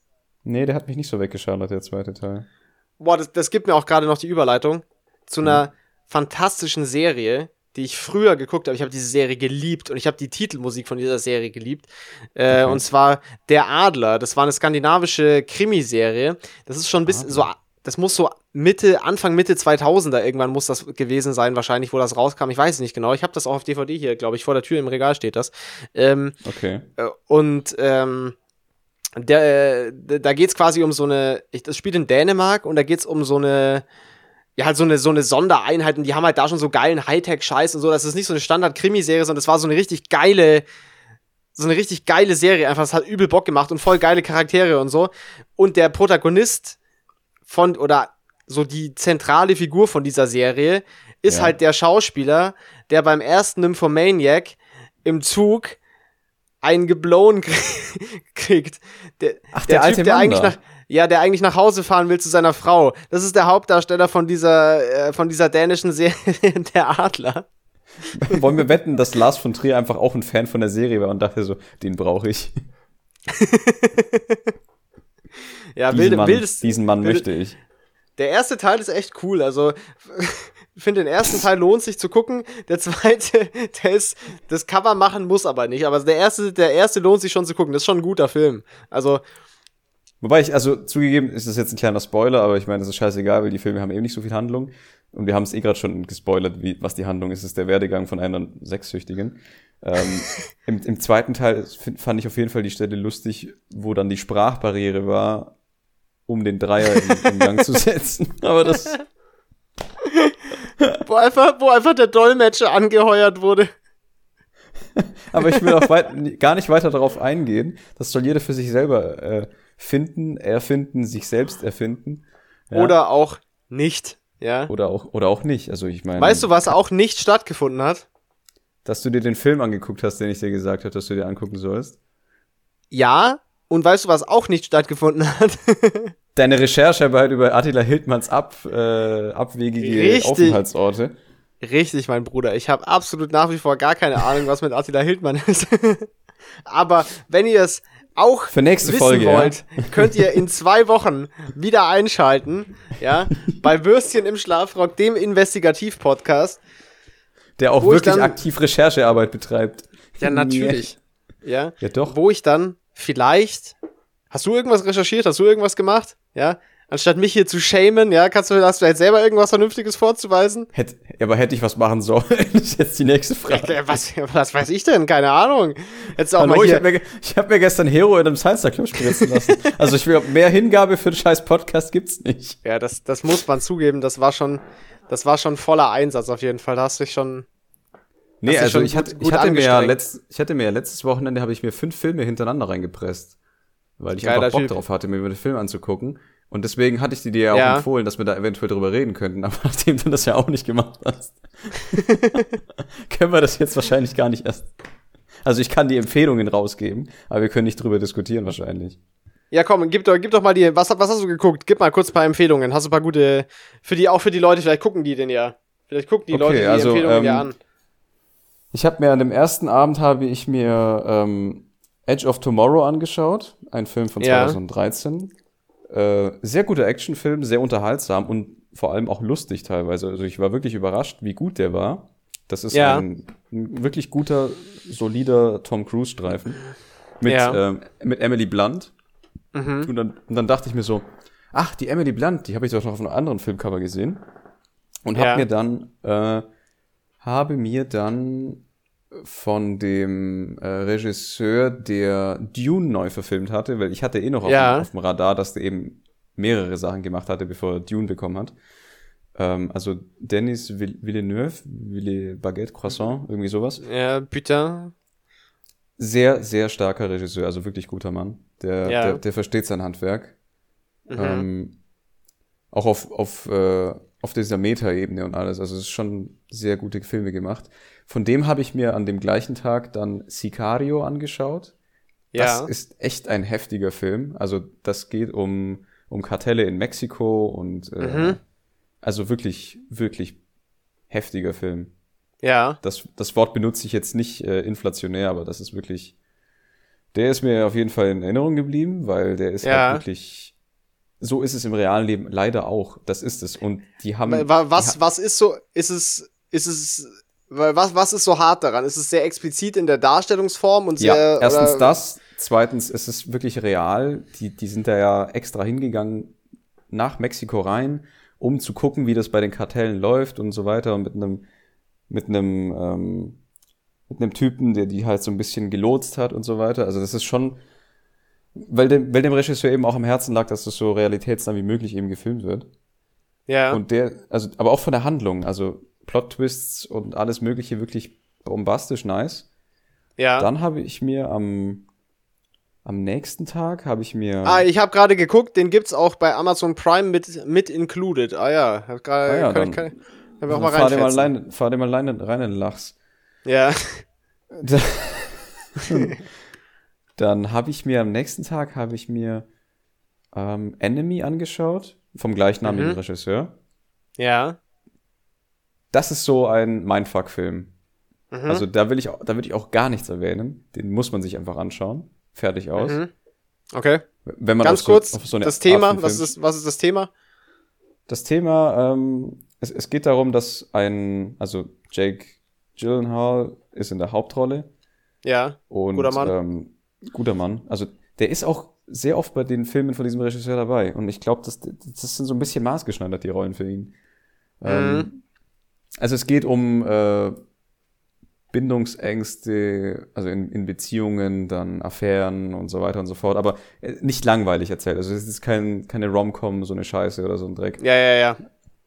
Nee, der hat mich nicht so weggeschallert, der zweite Teil. boah, das, das gibt mir auch gerade noch die Überleitung zu einer fantastischen Serie, die ich früher geguckt habe. Ich habe diese Serie geliebt und ich habe die Titelmusik von dieser Serie geliebt. Äh, Okay. Und zwar Der Adler. Das war eine skandinavische Krimiserie. Das ist schon ein bisschen so, das muss so Mitte, Anfang Mitte 2000er irgendwann muss das gewesen sein, wahrscheinlich, wo das rauskam. Ich weiß es nicht genau. Ich habe das auch auf DVD hier, glaube ich, vor der Tür im Regal steht das. Ähm, Okay. äh, Und ähm, der, äh, da geht's quasi um so eine, das spielt in Dänemark und da geht's um so eine, ja, halt so eine, so eine Sondereinheit und die haben halt da schon so geilen Hightech-Scheiß und so. Das ist nicht so eine Standard-Krimiserie, sondern das war so eine richtig geile, so eine richtig geile Serie. Einfach, das hat übel Bock gemacht und voll geile Charaktere und so. Und der Protagonist von, oder so die zentrale Figur von dieser Serie ist Ja. halt der Schauspieler, der beim ersten Nymphomaniac im Zug einen geblown krie- *laughs* kriegt. Der, Ach, der alte der Mann eigentlich nach, ja, der eigentlich nach Hause fahren will zu seiner Frau. Das ist der Hauptdarsteller von dieser, äh, von dieser dänischen Serie, *laughs* der Adler. Wollen wir wetten, dass Lars von Trier einfach auch ein Fan von der Serie war und dachte so, den brauche ich. *laughs* Ja, Diesen wilde, Mann, wildes, diesen Mann wilde- möchte ich. Der erste Teil ist echt cool. Also, *laughs* ich finde, den ersten Teil lohnt sich zu gucken. Der zweite, der ist, das Cover machen muss aber nicht. Aber der erste, der erste lohnt sich schon zu gucken. Das ist schon ein guter Film. Also, Wobei ich, also zugegeben, ist das jetzt ein kleiner Spoiler, aber ich meine, das ist scheißegal, weil die Filme haben eben nicht so viel Handlung. Und wir haben es eh gerade schon gespoilert, wie, was die Handlung ist. Es ist der Werdegang von einer Sexsüchtigen. Ähm, *laughs* im, Im zweiten Teil find, fand ich auf jeden Fall die Stelle lustig, wo dann die Sprachbarriere war, um den Dreier in, in Gang zu setzen. *laughs* Aber das, *laughs* wo einfach, wo einfach der Dolmetscher angeheuert wurde. aber ich will auch weit, gar nicht weiter darauf eingehen. Das soll jeder für sich selber äh, finden, erfinden, sich selbst erfinden. Ja. Oder auch nicht. Ja. oder auch, oder auch nicht. Also ich meine. Weißt du, was auch nicht stattgefunden hat? Dass du dir den Film angeguckt hast, den ich dir gesagt habe, dass du dir angucken sollst. Ja. Und weißt du, was auch nicht stattgefunden hat? *laughs* Deine Recherchearbeit über Attila Hildmanns ab, äh, abwegige Richtig. Aufenthaltsorte. Richtig, mein Bruder. Ich habe absolut nach wie vor gar keine Ahnung, was mit Attila Hildmann ist. *laughs* Aber wenn ihr es auch Für nächste wissen Folge, ja. wollt, könnt ihr in zwei Wochen wieder einschalten, ja, bei Würstchen im Schlafrock, dem Investigativ-Podcast. Der auch wirklich dann- aktiv Recherchearbeit betreibt. Ja, *laughs* natürlich. Ja, Ja, doch. wo ich dann vielleicht. Hast du irgendwas recherchiert? Hast du irgendwas gemacht? Ja. Anstatt mich hier zu shamen, ja, kannst du, hast du jetzt selber irgendwas Vernünftiges vorzuweisen? Hätt, aber hätte ich was machen sollen? *laughs* ist jetzt die nächste Frage. Was, was weiß ich denn? Keine Ahnung. Jetzt auch Hallo, mal ich hier. habe mir, ich hab mir gestern Hero in einem Salsa Club spritzen lassen. *laughs* also ich will, mehr Hingabe für den scheiß Podcast gibt's nicht. Ja, das, das muss man zugeben. Das war schon, das war schon voller Einsatz auf jeden Fall. Da hast du dich schon. Nee, also schon ich gut- hatte, gut ich hatte mir ja letzt, ich hatte mir ja letztes Wochenende habe ich mir fünf Filme hintereinander reingepresst, weil ich Geiler einfach Bock Typ. drauf hatte, mir über den Film anzugucken. Und deswegen hatte ich dir ja auch Ja. empfohlen, dass wir da eventuell drüber reden könnten. *laughs* Aber nachdem du das ja auch nicht gemacht hast, *laughs* können wir das jetzt wahrscheinlich gar nicht erst. Also ich kann die Empfehlungen rausgeben, aber wir können nicht drüber diskutieren wahrscheinlich. Ja, komm, gib doch, gib doch mal die. Was, was hast du geguckt? Gib mal kurz ein paar Empfehlungen. Hast du ein paar gute. Für die, auch für die Leute, vielleicht gucken die den ja. Vielleicht gucken die Okay, Leute die also, Empfehlungen ja ähm, an. Ich habe mir an dem ersten Abend habe ich mir ähm, Edge of Tomorrow angeschaut, ein Film von Ja. 2013. Äh, sehr guter Actionfilm, sehr unterhaltsam und vor allem auch lustig teilweise. Also ich war wirklich überrascht, wie gut der war. Das ist Ja. ein, ein wirklich guter, solider Tom Cruise Streifen mit Ja. ähm, mit Emily Blunt. Mhm. Und dann, und dann dachte ich mir so, ach, die Emily Blunt, die habe ich doch noch auf einem anderen Filmcover gesehen. Und Ja. habe mir dann, äh, habe mir dann von dem äh, Regisseur, der Dune neu verfilmt hatte, weil ich hatte eh noch auf, Ja. dem, auf dem Radar, dass der eben mehrere Sachen gemacht hatte, bevor er Dune bekommen hat. Ähm, also Denis Vill- Villeneuve, Ville Baguette Croissant, irgendwie sowas. Ja, putain. Sehr, sehr starker Regisseur, also wirklich guter Mann. Der, Ja. der, der versteht sein Handwerk. Mhm. Ähm, auch auf, auf, äh, auf dieser Meta-Ebene und alles. Also es ist schon sehr gute Filme gemacht. Von dem habe ich mir an dem gleichen Tag dann Sicario angeschaut. Das ja. ist echt ein heftiger Film. Also das geht um, um Kartelle in Mexiko und äh, Mhm. also wirklich, wirklich heftiger Film. ja. Das, das Wort benutze ich jetzt nicht äh, inflationär, aber das ist wirklich, der ist mir auf jeden Fall in Erinnerung geblieben, weil der ist Ja. halt wirklich so ist es im realen Leben leider auch. Das ist es. Und die haben. Wa- Was, was ist so, ist es, ist es, weil was, was ist so hart daran? Ist es sehr explizit in der Darstellungsform und sehr. Ja, erstens das. Zweitens, es ist wirklich real. Die, die sind da ja extra hingegangen nach Mexiko rein, um zu gucken, wie das bei den Kartellen läuft und so weiter. Und mit einem, mit einem, ähm, mit einem Typen, der die halt so ein bisschen gelotst hat und so weiter. Also das ist schon, weil dem, weil dem Regisseur eben auch am Herzen lag, dass das so realitätsnah wie möglich eben gefilmt wird. Ja. Und der, also, aber auch von der Handlung, also Plot-Twists und alles Mögliche wirklich bombastisch nice. ja. Dann habe ich mir am, am nächsten Tag habe ich mir. Ah, ich habe gerade geguckt, den gibt's auch bei Amazon Prime mit, mit included. Ah ja, hab grade, Ah ja, kann, dann- kann, kann wir auch mal fahr reinfetzen. rein, fahr dir mal rein, rein in den Lachs. Ja. *laughs* *laughs* *laughs* Dann habe ich mir am nächsten Tag habe ich mir ähm, Enemy angeschaut vom gleichnamigen Mhm. Regisseur. Ja. Das ist so ein Mindfuck-Film. Mhm. Also da will ich, auch- da will ich auch gar nichts erwähnen. Den muss man sich einfach anschauen. Fertig aus. Mhm. Okay. Wenn man Ganz so, kurz, so das Thema, was ist, was ist das Thema? Das Thema, ähm, es, es geht darum, dass ein, also Jake Gyllenhaal ist in der Hauptrolle Ja. und Guter Mann. Ähm, guter Mann. Also der ist auch sehr oft bei den Filmen von diesem Regisseur dabei und ich glaube, das, das sind so ein bisschen maßgeschneidert die Rollen für ihn. Ähm, Mhm. also es geht um äh, Bindungsängste, also in, in Beziehungen, dann Affären und so weiter und so fort, aber äh, nicht langweilig erzählt. Also es ist kein, keine Rom-Com, so eine Scheiße oder so ein Dreck. Ja, ja, ja.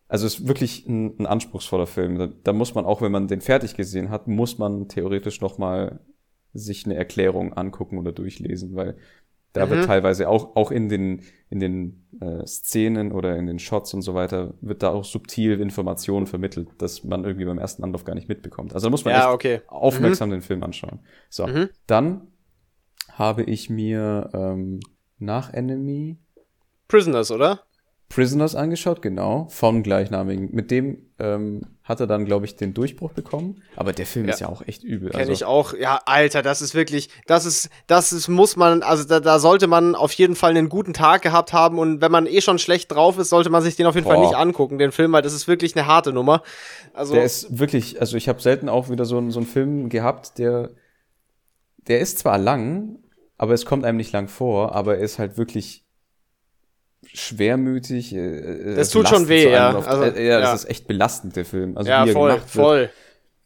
Also es ist wirklich ein, ein anspruchsvoller Film. Da, da muss man auch, wenn man den fertig gesehen hat, muss man theoretisch noch mal sich eine Erklärung angucken oder durchlesen, weil da Mhm. wird teilweise auch auch in den in den äh, Szenen oder in den Shots und so weiter wird da auch subtil Informationen vermittelt, dass man irgendwie beim ersten Anlauf gar nicht mitbekommt. Also da muss man Ja, okay. aufmerksam den Film anschauen. So, Mhm. dann habe ich mir ähm, nach Enemy Prisoners, oder? Prisoners angeschaut, genau, vom gleichnamigen. Mit dem ähm, hat er dann, glaube ich, den Durchbruch bekommen. Aber der Film Ja. ist ja auch echt übel. Kenne also, ich auch. Ja, Alter, das ist wirklich, das ist, das ist, muss man, also da, da sollte man auf jeden Fall einen guten Tag gehabt haben und wenn man eh schon schlecht drauf ist, sollte man sich den auf jeden Fall Boah. nicht angucken, den Film, weil das ist wirklich eine harte Nummer. Also, Der ist wirklich, also ich habe selten auch wieder so, einen- so einen Film gehabt, der, der ist zwar lang, aber es kommt einem nicht lang vor, aber er ist halt wirklich schwermütig. äh, Das äh, tut schon weh, ja. auf- Also, äh, ja, das ist echt belastend, der Film. Also ja, wie er voll, gemacht wird. voll.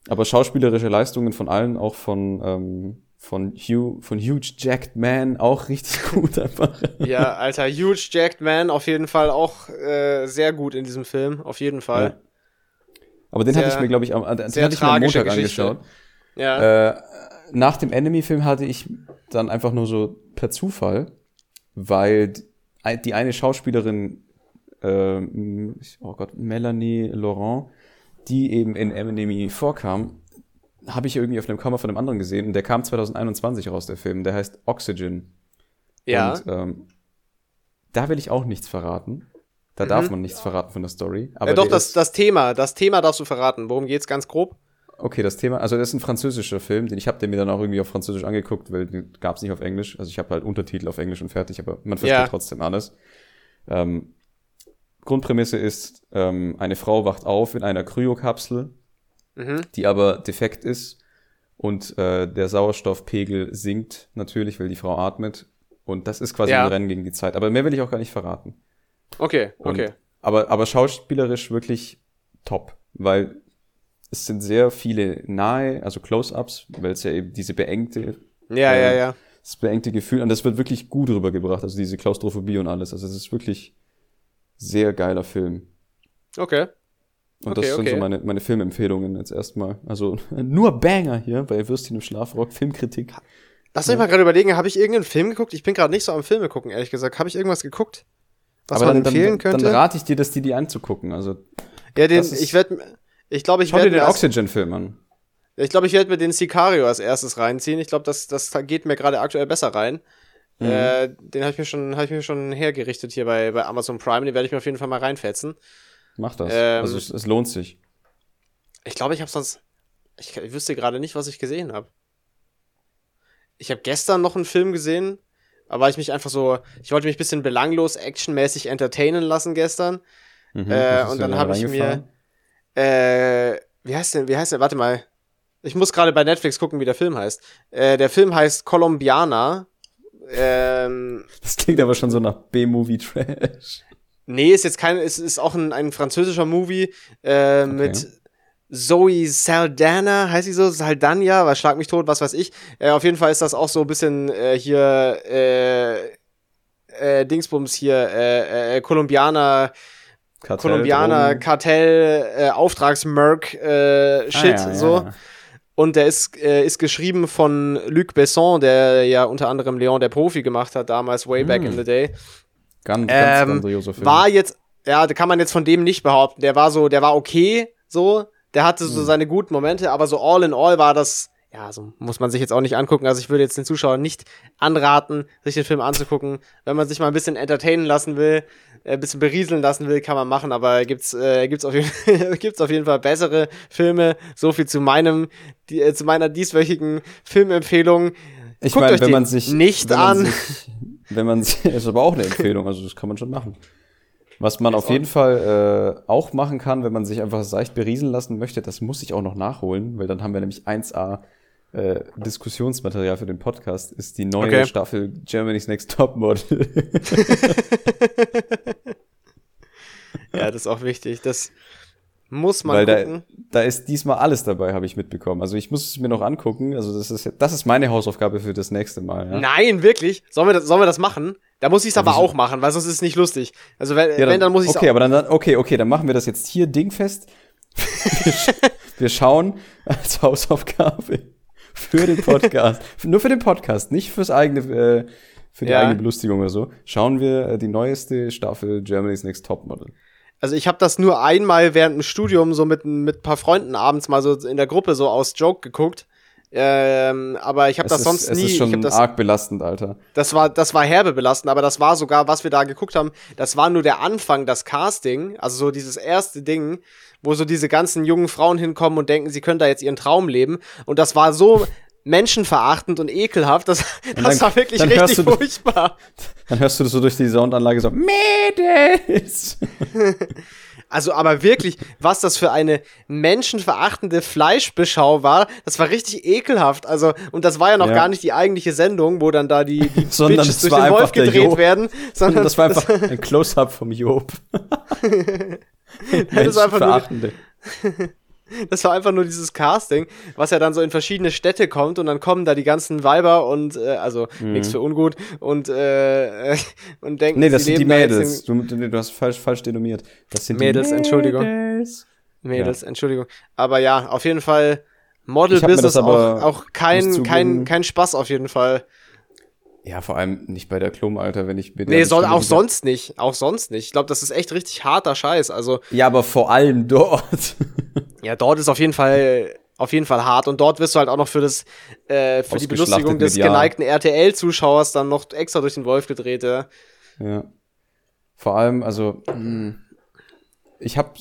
Aber schauspielerische Leistungen von allen, auch von, ähm, von Hugh, von Huge Jacked Man, auch richtig *laughs* gut einfach. Ja, Alter, Huge Jacked Man, auf jeden Fall auch äh, sehr gut in diesem Film, auf jeden Fall. Ja. Aber den hatte Sehr- ich mir, glaube ich, am, den sehr hatte ich mir am Montag Geschichte. angeschaut. Ja. Äh, nach dem Enemy-Film hatte ich dann einfach nur so per Zufall, weil die- eine Schauspielerin, ähm, oh Gott, Melanie Laurent, die eben in Enemy vorkam, habe ich irgendwie auf einem Cover von einem anderen gesehen und der kam 2021 raus, der Film. Der heißt Oxygen. ja. Und ähm, da will ich auch nichts verraten. Da Mhm. darf man nichts verraten von der Story. Aber ja, doch, das, das Thema, das Thema darfst du verraten. Worum geht's ganz grob? Okay, das Thema, also das ist ein französischer Film, den ich habe den mir dann auch irgendwie auf Französisch angeguckt, weil den gab es nicht auf Englisch. Also ich habe halt Untertitel auf Englisch und fertig, aber man versteht Ja. trotzdem alles. Ähm, Grundprämisse ist, ähm, eine Frau wacht auf in einer Kryokapsel, Mhm. die aber defekt ist und äh, der Sauerstoffpegel sinkt natürlich, weil die Frau atmet. Und das ist quasi Ja. ein Rennen gegen die Zeit. Aber mehr will ich auch gar nicht verraten. Okay, Und, okay. Aber, aber schauspielerisch wirklich top, weil es sind sehr viele nahe, also Close-ups, weil es ja eben diese beengte, Ja, äh, ja, ja. das beengte Gefühl, und das wird wirklich gut rübergebracht, also diese Klaustrophobie und alles. Also es ist wirklich sehr geiler Film. Okay. Und Okay, das sind okay. so meine, meine Filmempfehlungen jetzt erstmal. Also *laughs* nur Banger hier bei Würstchen im Schlafrock, Filmkritik. Lass mich mal gerade überlegen, habe ich irgendeinen Film geguckt? Ich bin gerade nicht so am Filme gucken, ehrlich gesagt. Habe ich irgendwas geguckt? Was man dann, empfehlen dann, könnte? dann rate ich dir, dass die die anzugucken. Also ja, den, ich werde, ich glaube, ich schau dir werde den mir, erst- Oxygen-Film an. ich glaube, ich werde mir den Sicario als erstes reinziehen. Ich glaube, das, das geht mir gerade aktuell besser rein. Mhm. Äh, den habe ich mir schon, habe ich mir schon hergerichtet hier bei, bei Amazon Prime. Den werde ich mir auf jeden Fall mal reinfetzen. Mach das. Ähm, also es, es lohnt sich. Ich glaube, ich habe sonst, ich, ich wüsste gerade nicht, was ich gesehen habe. Ich habe gestern noch einen Film gesehen, Aber weil ich mich einfach so, ich wollte mich ein bisschen belanglos, actionmäßig entertainen lassen gestern. Mhm, Äh, und dir dann da habe ich mir? Äh, wie heißt denn, wie heißt der, warte mal. Ich muss gerade bei Netflix gucken, wie der Film heißt. Äh, der Film heißt Colombiana. Ähm, Das klingt aber schon so nach B-Movie-Trash. nee, ist jetzt kein, ist, ist auch ein, ein französischer Movie äh, mit Zoe Saldana, heißt sie so? Saldana, was schlag mich tot, was weiß ich. Äh, auf jeden Fall ist das auch so ein bisschen äh, hier, äh, äh, Dingsbums hier, äh, äh, Kolumbianer, Kartell, Kolumbianer, Drogen. Kartell, äh, Auftragsmerk, äh, Shit, Ah, ja, ja, so. ja. Und der ist, äh, ist geschrieben von Luc Besson, der ja unter anderem Leon der Profi gemacht hat, damals way back Mm. in the day. Ganz, ganz Ähm, grandioser Film. war jetzt, ja, da kann man jetzt von dem nicht behaupten. Der war so, der war okay, so. Der hatte Hm. so seine guten Momente, aber so all in all war das, ja, so muss man sich jetzt auch nicht angucken. Also ich würde jetzt den Zuschauern nicht anraten, sich den Film anzugucken. Wenn man sich mal ein bisschen entertainen lassen will, äh, ein bisschen berieseln lassen will, kann man machen, aber gibt's, äh, gibt's auf jeden *laughs* gibt's auf jeden Fall bessere Filme. So viel zu meinem, die, äh, zu meiner dieswöchigen Filmempfehlung. ich guckt meine, wenn man sich nicht wenn man an. Sich, wenn man sich, *laughs* ist aber auch eine Empfehlung, also das kann man schon machen. Was man auf jeden Fall äh, auch machen kann, wenn man sich einfach seicht berieseln lassen möchte, das muss ich auch noch nachholen, weil dann haben wir nämlich 1A äh, Diskussionsmaterial für den Podcast, ist die neue Okay. Staffel Germany's Next Top Model. *laughs* Ja, das ist auch wichtig. Das muss man Weil da, gucken. da ist diesmal alles dabei, habe ich mitbekommen. Also ich muss es mir noch angucken. Also das ist das ist meine Hausaufgabe für das nächste Mal. Ja? Nein, wirklich? Sollen wir das, sollen wir das machen? Da muss ich es aber auch machen, weil sonst ist es nicht lustig. Also wenn, Ja, wenn dann muss ich es Okay, aber dann, dann okay, okay, dann machen wir das jetzt hier dingfest. *laughs* wir, sch wir schauen als Hausaufgabe für den Podcast, *laughs* nur für den Podcast, nicht fürs eigene, äh, für die Ja. eigene Belustigung oder so. Schauen wir äh, die neueste Staffel Germany's Next Top Model. Also ich habe das nur einmal während dem Studium so mit mit ein paar Freunden abends mal so in der Gruppe so aus Joke geguckt. Ähm, aber ich habe Es das ist, sonst es nie. ist ich schon das, arg belastend, Alter. das war das war herbe belastend, aber das war sogar, was wir da geguckt haben. Das war nur der Anfang, das Casting, also so dieses erste Ding, wo so diese ganzen jungen Frauen hinkommen und denken, sie können da jetzt ihren Traum leben. Und das war so menschenverachtend und ekelhaft. Das, das dann- war wirklich richtig du- furchtbar. Dann hörst du das so durch die Soundanlage so, Mädels! *laughs* Also, aber wirklich, was das für eine menschenverachtende Fleischbeschau war, das war richtig ekelhaft. Also, und das war ja noch Ja. gar nicht die eigentliche Sendung, wo dann da die, die *laughs* Sondern Bitches es durch den Wolf gedreht Job. werden, *laughs* sondern das war einfach ein Close-Up vom Job. Das war einfach nur, *laughs* das war einfach nur dieses Casting, was ja dann so in verschiedene Städte kommt und dann kommen da die ganzen Weiber und, äh, also, nichts für ungut und, äh, *laughs* und denken, Mhm. Nee, das sind die Mädels. Du, du, hast falsch, falsch denomiert. Das sind Mädels, die Entschuldigung. Mädels. in Mädels, Entschuldigung. Aber ja, auf jeden Fall Model Business auch, auch kein, kein, kein Spaß auf jeden Fall. Ja, vor allem nicht bei der Klum, Alter, wenn ich mit Nee, soll auch wieder- sonst nicht. Auch sonst nicht. Ich glaube, das ist echt richtig harter Scheiß. Also, Ja, aber vor allem dort. *laughs* ja, dort ist auf jeden Fall auf jeden Fall hart und dort wirst du halt auch noch für das äh, für die Belustigung des geneigten RTL-Zuschauers dann noch extra durch den Wolf gedreht. Ja. ja. Vor allem, also, ich hab,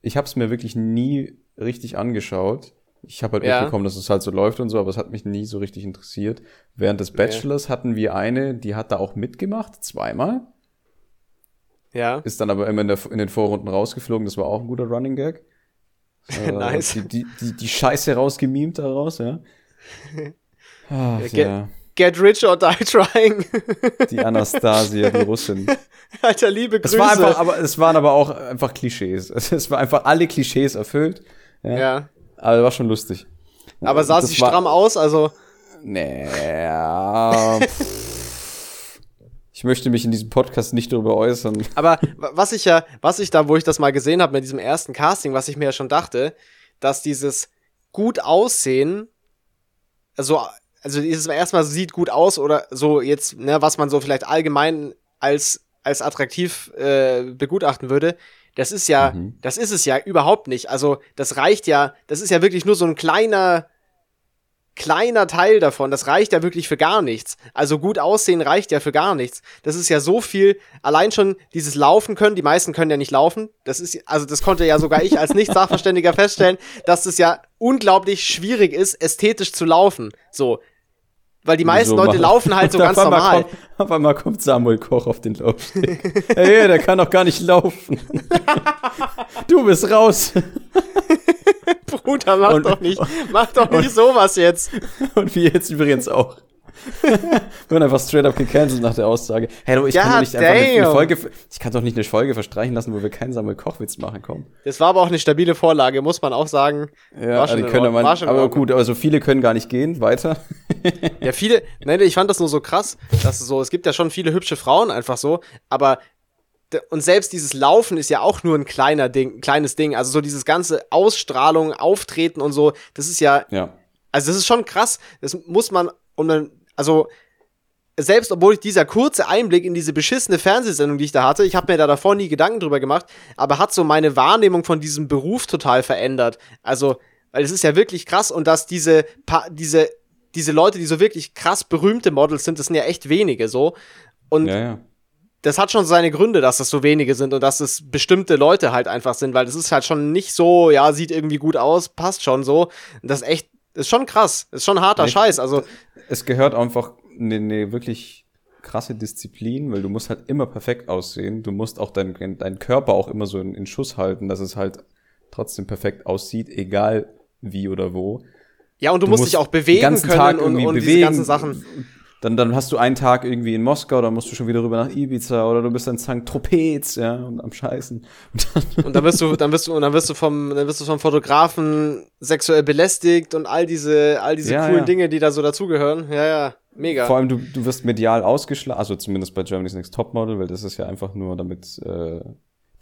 ich hab's mir wirklich nie richtig angeschaut. Ich habe halt Ja. mitbekommen, dass es halt so läuft und so, aber es hat mich nie so richtig interessiert. Während des Bachelors hatten wir eine, die hat da auch mitgemacht, zweimal. ja. Ist dann aber immer in, der, in den Vorrunden rausgeflogen. Das war auch ein guter Running Gag. *laughs* Äh, Nice. Die, die, die, die Scheiße rausgemimt daraus, ja. Ach, *laughs* Ja, ge- ja. Get rich or die *laughs* trying. Die Anastasia, die Russin. Alter, liebe Grüße. Es war einfach, aber es waren aber auch einfach Klischees. Es war einfach alle Klischees erfüllt. Ja. ja. Aber war schon lustig. Aber sah Das sie stramm aus? Also, Nee. Ich möchte mich in diesem Podcast nicht darüber äußern. Aber wa- was ich ja, was ich da, wo ich das mal gesehen habe mit diesem ersten Casting, was ich mir ja schon dachte, dass dieses gut aussehen, also, also dieses erstmal sieht gut aus oder so jetzt, ne, was man so vielleicht allgemein als, als attraktiv äh, begutachten würde, das ist ja, Mhm. das ist es ja überhaupt nicht. Also, das reicht ja, das ist ja wirklich nur so ein kleiner, kleiner Teil davon. Das reicht ja wirklich für gar nichts. Also gut aussehen reicht ja für gar nichts. Das ist ja so viel. Allein schon dieses Laufen können. Die meisten können ja nicht laufen. Das ist, also das konnte ja sogar ich als Nicht-Sachverständiger *laughs* feststellen, dass es ja unglaublich schwierig ist, ästhetisch zu laufen. So. Weil die meisten so Leute machen. laufen halt *laughs* so Und ganz auf normal. Kommt, auf einmal kommt Samuel Koch auf den Laufsteg. *laughs* hey, der kann doch gar nicht laufen. *laughs* du bist raus. Bruder, mach Und- doch nicht, mach doch nicht sowas jetzt. Und wir jetzt übrigens auch. *laughs* Wir wurden einfach straight up gecancelt nach der Aussage. Hey, du, ich kann God doch nicht einfach eine, damn. Folge, ich kann doch nicht eine Folge verstreichen lassen, wo wir keinen Samuel Koch-Witz machen, komm. Das war aber auch eine stabile Vorlage, muss man auch sagen. Ja, War schon die können Ordnung, aber, gut, also viele können gar nicht gehen, weiter. Ja, viele, nein, ich fand das nur so krass, dass es so, es gibt ja schon viele hübsche Frauen einfach so, aber und selbst dieses Laufen ist ja auch nur ein kleiner Ding, kleines Ding. Also so dieses ganze Ausstrahlung, Auftreten und so, das ist ja, Ja. also das ist schon krass. Das muss man, und dann, also selbst obwohl ich dieser kurze Einblick in diese beschissene Fernsehsendung, die ich da hatte, ich habe mir da davor nie Gedanken drüber gemacht, aber hat so meine Wahrnehmung von diesem Beruf total verändert. Also, weil es ist ja wirklich krass und dass diese, pa diese, diese Leute, die so wirklich krass berühmte Models sind, das sind ja echt wenige so. Und Ja, ja. das hat schon seine Gründe, dass das so wenige sind und dass es bestimmte Leute halt einfach sind, weil das ist halt schon nicht so, ja, sieht irgendwie gut aus, passt schon so. Und das ist echt, ist schon krass, ist schon harter Nee, Scheiß. Also, Es gehört einfach eine, eine wirklich krasse Disziplin, weil du musst halt immer perfekt aussehen. Du musst auch deinen deinen Körper auch immer so in, in Schuss halten, dass es halt trotzdem perfekt aussieht, egal wie oder wo. ja, und du, musst dich auch den bewegen ganzen können Tag und, irgendwie und diese bewegen. ganzen Sachen. Dann, dann hast du einen Tag irgendwie in Moskau, dann musst du schon wieder rüber nach Ibiza oder du bist in St. Tropez, ja, und am Scheißen. Und *laughs* dann, Und dann wirst du, dann wirst du, und dann wirst du vom, dann wirst du vom Fotografen sexuell belästigt und all diese, all diese Ja, coolen ja. Dinge, die da so dazugehören. Ja, ja, mega. Vor allem, du, du wirst medial ausgeschlagen, also zumindest bei Germany's Next Topmodel, weil das ist ja einfach nur damit, äh,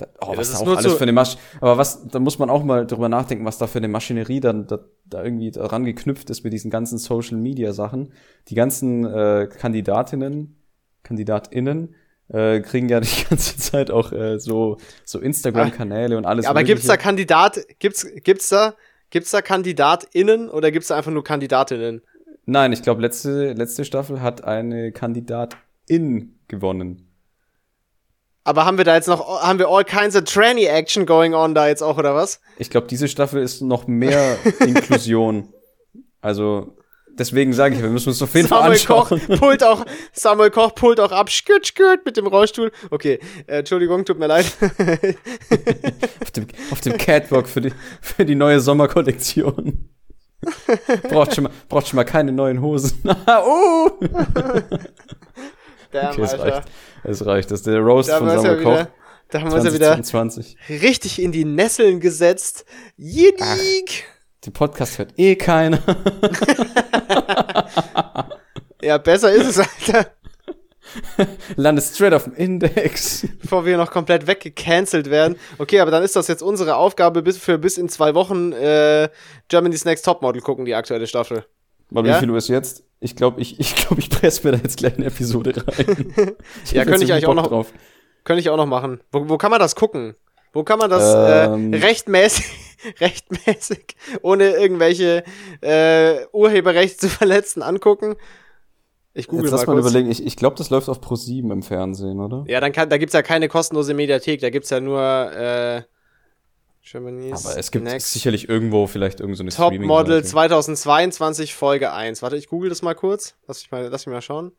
da, oh, Ja, was da auch alles für eine Masch aber was, da muss man auch mal drüber nachdenken, was da für eine Maschinerie dann da, da irgendwie daran geknüpft ist mit diesen ganzen Social Media Sachen. Die ganzen äh, Kandidatinnen, KandidatInnen, äh, kriegen ja *laughs* die ganze Zeit auch äh, so, so Instagram-Kanäle und alles. Ja, aber gibt's da Mögliche. Kandidat, gibt's, gibt's da, gibt's da KandidatInnen oder gibt's da einfach nur Kandidatinnen? Nein, ich glaube, letzte, letzte Staffel hat eine Kandidatin gewonnen. Aber haben wir da jetzt noch, haben wir all kinds of tranny action going on da jetzt auch, oder was? Ich glaube, diese Staffel ist noch mehr *laughs* Inklusion. Also, deswegen sage ich, wir müssen uns auf jeden Fall Samuel Koch anschauen. pullt auch, Samuel Koch pullt auch ab, skürt, skürt mit dem Rollstuhl. Okay, äh, Entschuldigung, tut mir leid. *laughs* auf, dem, auf dem Catwalk für die, für die neue Sommerkollektion. braucht, schon mal, braucht schon mal keine neuen Hosen. *laughs* oh! Damn, Okay, es reicht. Es reicht. Das ist der Roast Da von wir Samuel Koch. da haben wir uns ja wieder 2022. richtig in die Nesseln gesetzt. Jidik! Den Podcast hört eh keiner. *laughs* Ja, besser ist es, Alter. Landet straight auf dem Index. Bevor wir noch komplett weggecancelt werden. Okay, aber dann ist das jetzt unsere Aufgabe bis für bis in zwei Wochen äh, Germany's Next Topmodel gucken, die aktuelle Staffel. Mal, Ja? wie viel Uhr ist jetzt? Ich glaube, ich, ich, glaub, ich presse mir da jetzt gleich eine Episode rein. *laughs* Ja, könnte ich eigentlich Bock auch noch- Drauf. Könnte ich auch noch machen. Wo, wo kann man das gucken? Wo kann man das Ähm. äh, rechtmäßig, *laughs* rechtmäßig, ohne irgendwelche äh, Urheberrechte zu verletzen, angucken? Ich google Jetzt mal lass mal kurz. überlegen. Ich, ich glaube, das läuft auf Pro7 im Fernsehen, oder? Ja, dann kann, da gibt's ja keine kostenlose Mediathek, da gibt's ja nur äh, Germany's Aber es gibt Next sicherlich irgendwo vielleicht irgend so eine Topmodel Streaming-Seite. 2022 Folge 1. Warte, ich google das mal kurz. Lass mich mal, lass mich mal schauen.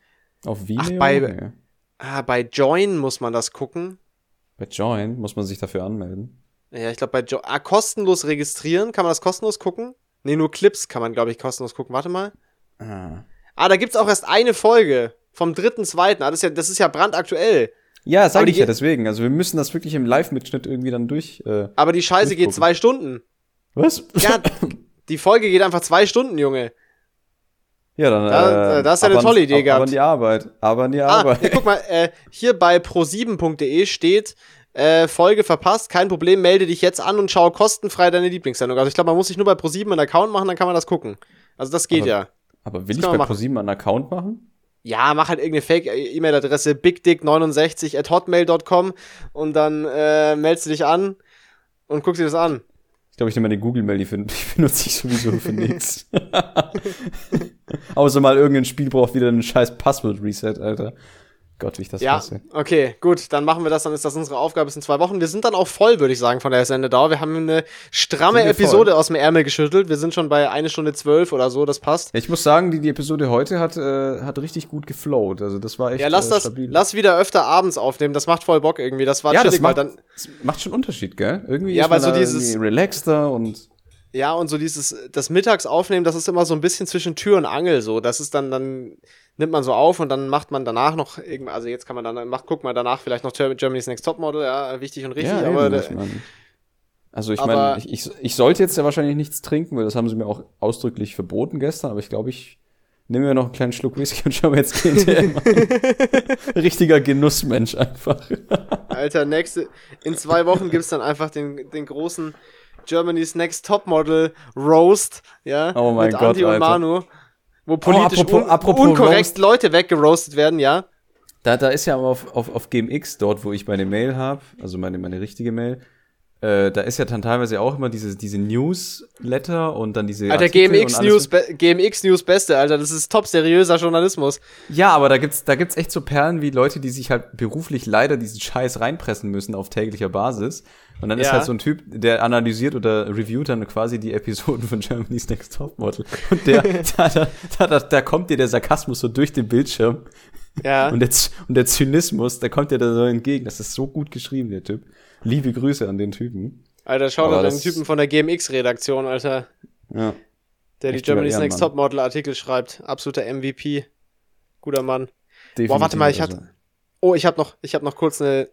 Auf Vimeo? Ach, bei-. Ah, bei Join muss man das gucken. Bei Join muss man sich dafür anmelden. Ja, ich glaube bei Join. Ah, kostenlos registrieren. Kann man das kostenlos gucken? Nee, nur Clips kann man, glaube ich, kostenlos gucken. Warte mal. Ah. Ah, da gibt's auch erst eine Folge. Vom 3.2. Ah, das ist ja, das ist ja brandaktuell. Ja, Aber sag die ich ja deswegen. Also wir müssen das wirklich im Live-Mitschnitt irgendwie dann durch. Äh, Aber die Scheiße geht zwei Stunden. was? Ja, *laughs* die Folge geht einfach zwei Stunden, Junge. ja, dann. Da- äh, da hast du eine aber tolle an- Idee aber gehabt. an die Arbeit. Aber an die Ah, Arbeit. ja, guck mal, äh, hier bei pro7.de steht, äh, Folge verpasst, kein Problem, melde dich jetzt an und schau kostenfrei deine Lieblingssendung. Also ich glaube, man muss sich nur bei pro7 einen Account machen, dann kann man das gucken. Also das geht Aber- ja. Aber will das ich bei. ProSieben einen Account machen? Ja, mach halt irgendeine Fake-E-Mail-Adresse, bigdick69 at hotmail.com und dann äh, meldest du dich an und guckst dir das an. Ich glaube, ich nehme die Google-Mail, die, *laughs* die benutze ich sowieso für nichts. *laughs* Außer mal irgendein Spiel braucht wieder einen scheiß Passwort-Reset, Alter. Gott, wie ich das Ja, hasse. okay, gut, dann machen wir das, dann ist das unsere Aufgabe bis in zwei Wochen. Wir sind dann auch voll, würde ich sagen, von der Sendedauer. Wir haben eine stramme Episode aus dem Ärmel geschüttelt. Wir sind schon bei eine Stunde zwölf oder so, das passt. Ja, ich muss sagen, die, die Episode heute hat, äh, hat richtig gut geflowt. Also das war echt Ja, lass äh, das, lass wieder öfter abends aufnehmen. Das macht voll Bock irgendwie. Das war ja, das chillig, weil macht, dann, das macht schon Unterschied, gell? Irgendwie Ja, ist weil so dieses- relaxter und ja, und so dieses, das Mittagsaufnehmen, das ist immer so ein bisschen zwischen Tür und Angel, so. Das ist dann, dann nimmt man so auf und dann macht man danach noch irgend, also jetzt kann man dann, macht, guckt man danach vielleicht noch Germany's Next Topmodel, ja, wichtig und richtig, ja, aber, eben, ich mein, also ich meine, ich, ich, ich sollte jetzt ja wahrscheinlich nichts trinken, weil das haben sie mir auch ausdrücklich verboten gestern, aber ich glaube, ich nehme mir noch einen kleinen Schluck Whisky und schaue mir jetzt GTM an. *laughs* Richtiger Genussmensch einfach. Alter, nächste, in zwei Wochen gibt's dann einfach den, den großen Germany's Next Topmodel Roast, ja, Oh mein mit Gott, Andi und Alter. Manu, wo politisch apropos- un apropos unkorrekt Roast. Leute weggeroastet werden, ja. Da, da ist ja aber auf, auf, auf GMX, dort, wo ich meine Mail habe, also meine, meine richtige Mail, äh, da ist ja dann teilweise auch immer diese, diese Newsletter und dann diese. Alter, Artikel GMX. News, be- GMX News Beste, Alter, das ist top seriöser Journalismus. Ja, aber da gibt's, da gibt's echt so Perlen wie Leute, die sich halt beruflich leider diesen Scheiß reinpressen müssen auf täglicher Basis. Und dann ist Ja. halt so ein Typ, der analysiert oder reviewt dann quasi die Episoden von Germany's Next Topmodel. Und der, *laughs* da, da, da, da, da kommt dir der Sarkasmus so durch den Bildschirm. Ja. Und der, Z- und der Zynismus, der kommt dir da so entgegen. Das ist so gut geschrieben, der Typ. Liebe Grüße an den Typen. Alter, schau doch den Typen von der GMX-Redaktion, Alter, Ja. der die Germany's Next. Topmodel-Artikel schreibt. Absoluter MVP. Guter Mann. Definitiv. Boah, warte mal, ich also. hatte. Oh, ich habe noch, ich habe noch kurz eine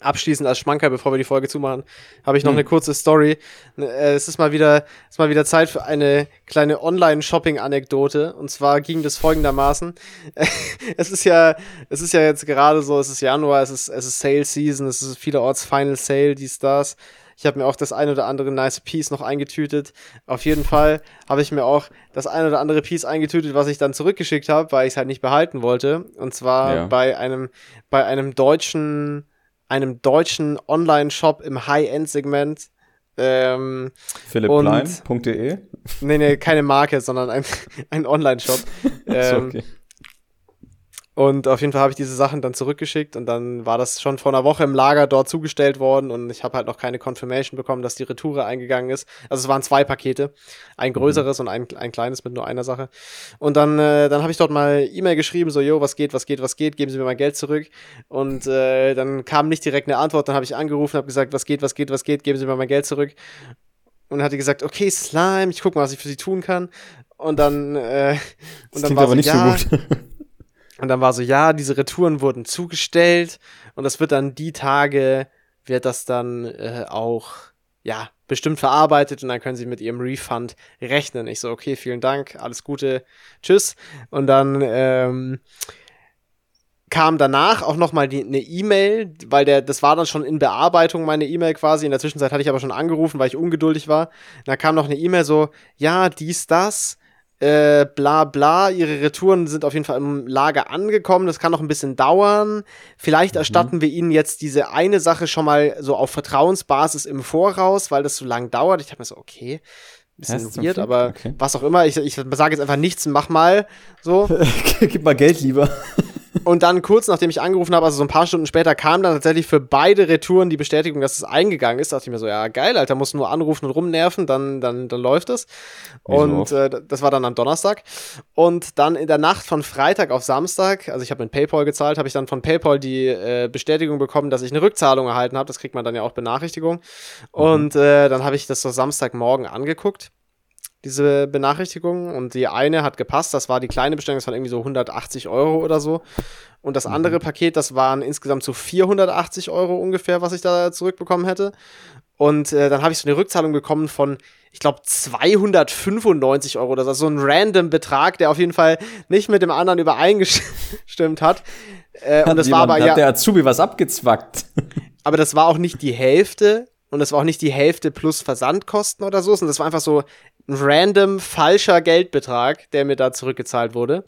abschließend als Schmanker, bevor wir die Folge zumachen, habe ich noch Hm. eine kurze Story. Ne, äh, Es ist mal wieder, es ist mal wieder Zeit für eine kleine Online-Shopping-Anekdote. Und zwar ging das folgendermaßen: *laughs* Es ist ja, es ist ja jetzt gerade so, es ist Januar, es ist, es ist Sale Season, es ist vielerorts Final Sale, dies, das. Ich habe mir auch das ein oder andere nice Piece noch eingetütet. Auf jeden Fall habe ich mir auch das ein oder andere Piece eingetütet, was ich dann zurückgeschickt habe, weil ich es halt nicht behalten wollte. Und zwar Ja. bei einem, bei einem deutschen, einem deutschen Online-Shop im High-End-Segment. Ähm, philipplein.de. nee, nee, keine Marke, sondern ein, *laughs* ein Online-Shop. Ähm, okay. Und auf jeden Fall habe ich diese Sachen dann zurückgeschickt und dann war das schon vor einer Woche im Lager dort zugestellt worden und ich habe halt noch keine Confirmation bekommen, dass die Retoure eingegangen ist. Also es waren zwei Pakete, ein größeres und ein, ein kleines mit nur einer Sache. Und dann, äh, dann habe ich dort mal E-Mail geschrieben, so, yo, was geht, was geht, was geht, geben Sie mir mein Geld zurück. Und äh, dann kam nicht direkt eine Antwort, dann habe ich angerufen, habe gesagt, was geht, was geht, was geht, geben Sie mir mein Geld zurück. Und dann hat die gesagt, okay, Slime, ich gucke mal, was ich für Sie tun kann. Und dann, äh, Das und dann klingt war aber so, nicht ja, so gut. *laughs* und dann war so, ja, diese Retouren wurden zugestellt und das wird dann die Tage, wird das dann äh, auch, ja, bestimmt verarbeitet und dann können sie mit ihrem Refund rechnen. Ich so, okay, vielen Dank, alles Gute, tschüss. Und dann ähm, kam danach auch noch mal die, eine E-Mail, weil der, das war dann schon in Bearbeitung, meine E-Mail quasi. In der Zwischenzeit hatte ich aber schon angerufen, weil ich ungeduldig war. Da kam noch eine E-Mail so, ja, dies, das, äh, bla bla, ihre Retouren sind auf jeden Fall im Lager angekommen, das kann noch ein bisschen dauern. Vielleicht erstatten wir ihnen jetzt diese eine Sache schon mal so auf Vertrauensbasis im Voraus, weil das so lang dauert. Ich habe mir so, okay, Ja, bisschen so weird, aber Okay. was auch immer, ich, ich sage jetzt einfach nichts, mach mal so. *laughs* Gib mal Geld lieber. *laughs* Und dann kurz nachdem ich angerufen habe, also so ein paar Stunden später, kam dann tatsächlich für beide Retouren die Bestätigung, dass es eingegangen ist. Da dachte ich mir so, ja geil, Alter, musst nur anrufen und rumnerven, dann, dann, dann läuft es. Und äh, das war dann am Donnerstag. Und dann in der Nacht von Freitag auf Samstag, also ich habe mit PayPal gezahlt, habe ich dann von PayPal die äh, Bestätigung bekommen, dass ich eine Rückzahlung erhalten habe. Das kriegt man dann ja auch Benachrichtigung. Und äh, dann habe ich das so Samstagmorgen angeguckt diese Benachrichtigung und die eine hat gepasst, das war die kleine Bestellung, das waren irgendwie so 180 Euro oder so. Und das andere Paket, das waren insgesamt so 480 Euro ungefähr, was ich da zurückbekommen hätte. Und äh, dann habe ich so eine Rückzahlung bekommen von, ich glaube, 295 Euro oder so. So ein random Betrag, der auf jeden Fall nicht mit dem anderen übereingestimmt hat. Äh, und das war aber hat ja. der Azubi was abgezwackt. *laughs* Aber das war auch nicht die Hälfte und das war auch nicht die Hälfte plus Versandkosten oder so, sondern das war einfach so random falscher Geldbetrag, der mir da zurückgezahlt wurde.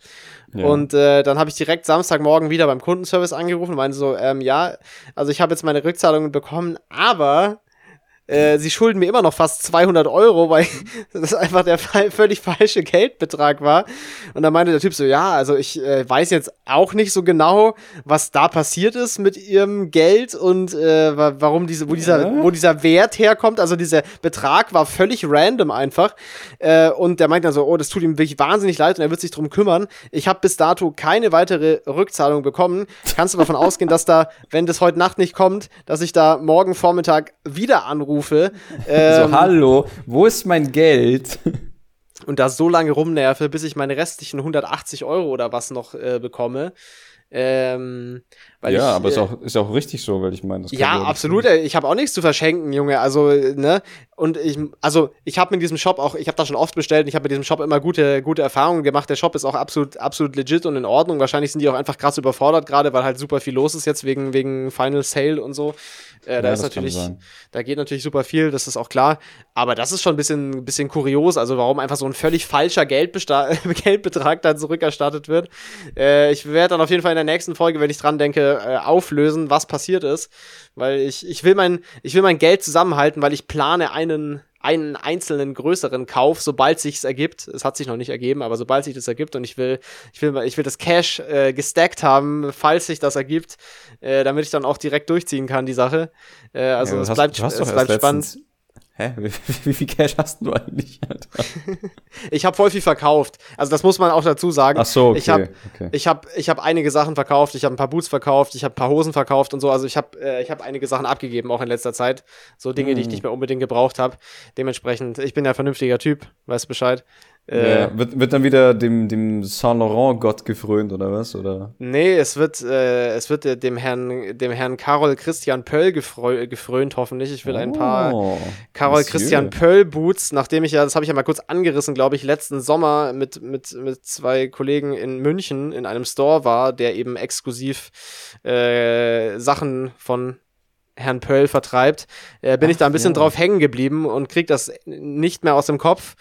Ja. Und äh, dann habe ich direkt Samstagmorgen wieder beim Kundenservice angerufen und meinte so, ähm, ja, also ich habe jetzt meine Rückzahlungen bekommen, aber äh, sie schulden mir immer noch fast 200 Euro, weil *laughs* das einfach der völlig falsche Geldbetrag war. Und dann meinte der Typ so, ja, also ich äh, weiß jetzt auch nicht so genau, was da passiert ist mit ihrem Geld und äh, warum diese, wo dieser, ja. wo dieser Wert herkommt. Also dieser Betrag war völlig random einfach. Äh, und der meint dann so, oh, das tut ihm wirklich wahnsinnig leid und er wird sich drum kümmern. Ich habe bis dato keine weitere Rückzahlung bekommen. Kannst du davon ausgehen, dass da, wenn das heute Nacht nicht kommt, dass ich da morgen Vormittag wieder anrufe. *laughs* Ähm, so, hallo, wo ist mein Geld? und da so lange rumnerve, bis ich meine restlichen 180 Euro oder was noch äh, bekomme. Ähm, ja, ich, aber äh, ist auch ist auch richtig so, weil ich meine, das ja absolut. Sein. Ich habe auch nichts zu verschenken, Junge. Also ne und ich also ich habe mit diesem Shop auch, ich habe da schon oft bestellt. und Ich habe mit diesem Shop immer gute gute Erfahrungen gemacht. Der Shop ist auch absolut absolut legit und in Ordnung. Wahrscheinlich sind die auch einfach krass überfordert gerade, weil halt super viel los ist jetzt wegen wegen Final Sale und so. Äh, da ja, ist natürlich, da geht natürlich super viel, das ist auch klar. Aber das ist schon ein bisschen, bisschen kurios, also warum einfach so ein völlig falscher *laughs* Geldbetrag dann zurückerstattet wird. Äh, ich werde dann auf jeden Fall in der nächsten Folge, wenn ich dran denke, äh, auflösen, was passiert ist. Weil ich, ich will mein, ich will mein Geld zusammenhalten, weil ich plane einen einen einzelnen größeren Kauf, sobald sich's ergibt. Es hat sich noch nicht ergeben, aber sobald sich das ergibt und ich will, ich will, ich will das Cash äh, gestackt haben, falls sich das ergibt, äh, damit ich dann auch direkt durchziehen kann die Sache. Äh, also ja, es bleibt, es bleibt spannend. Hä? *laughs* Wie, wie, viel Cash hast du eigentlich, Alter? *laughs* ich habe voll viel verkauft. Also das muss man auch dazu sagen. Ach so, okay. Ich habe okay. ich hab, ich hab einige Sachen verkauft. Ich habe ein paar Boots verkauft. Ich habe ein paar Hosen verkauft und so. Also ich habe äh, ich hab einige Sachen abgegeben, auch in letzter Zeit. So Dinge, mm. die ich hm. nicht mehr unbedingt gebraucht habe. Dementsprechend, ich bin ja ein vernünftiger Typ, weißt Bescheid. Äh, ja, wird, wird dann wieder dem, dem Saint-Laurent-Gott gefrönt, oder was? Oder? Nee, es wird, äh, es wird dem Herrn, dem Herrn Karol Christian Pöll gefrönt, hoffentlich. Ich will ein paar oh, Karol Christian Pöll-Boots, nachdem ich ja, das habe ich ja mal kurz angerissen, glaube ich, letzten Sommer mit, mit, mit zwei Kollegen in München in einem Store war, der eben exklusiv äh, Sachen von Herrn Pöll vertreibt, äh, bin Ach, ich da ein bisschen ja. drauf hängen geblieben und krieg das nicht mehr aus dem Kopf.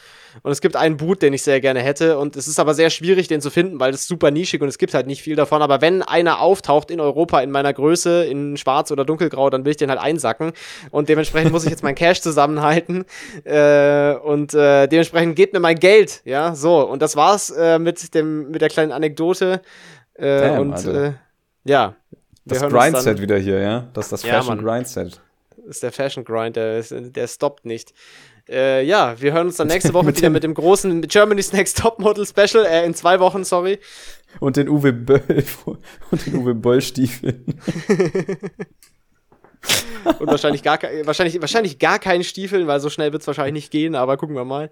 Und es gibt einen Boot, den ich sehr gerne hätte. Und es ist aber sehr schwierig, den zu finden, weil es super nischig und es gibt halt nicht viel davon. Aber wenn einer auftaucht in Europa in meiner Größe, in schwarz oder dunkelgrau, dann will ich den halt einsacken. Und dementsprechend muss ich jetzt mein *laughs* Cash zusammenhalten. Äh, und äh, dementsprechend gebt mir mein Geld. Ja, so. Und das war's äh, mit, dem, mit der kleinen Anekdote. Äh, Damn, und äh, ja. Das Grindset wieder hier, ja? Das ist das Fashion ja, Grindset. Das ist der Fashion Grind, der, der stoppt nicht. Äh, ja, wir hören uns dann nächste *laughs* Woche wieder mit dem großen Germany's Next Topmodel Special, äh, in zwei Wochen, sorry. Und den Uwe Böll *laughs* und den Uwe Boll Stiefeln. *laughs* und wahrscheinlich gar, wahrscheinlich, wahrscheinlich gar keinen Stiefeln, weil so schnell wird es wahrscheinlich nicht gehen, aber gucken wir mal.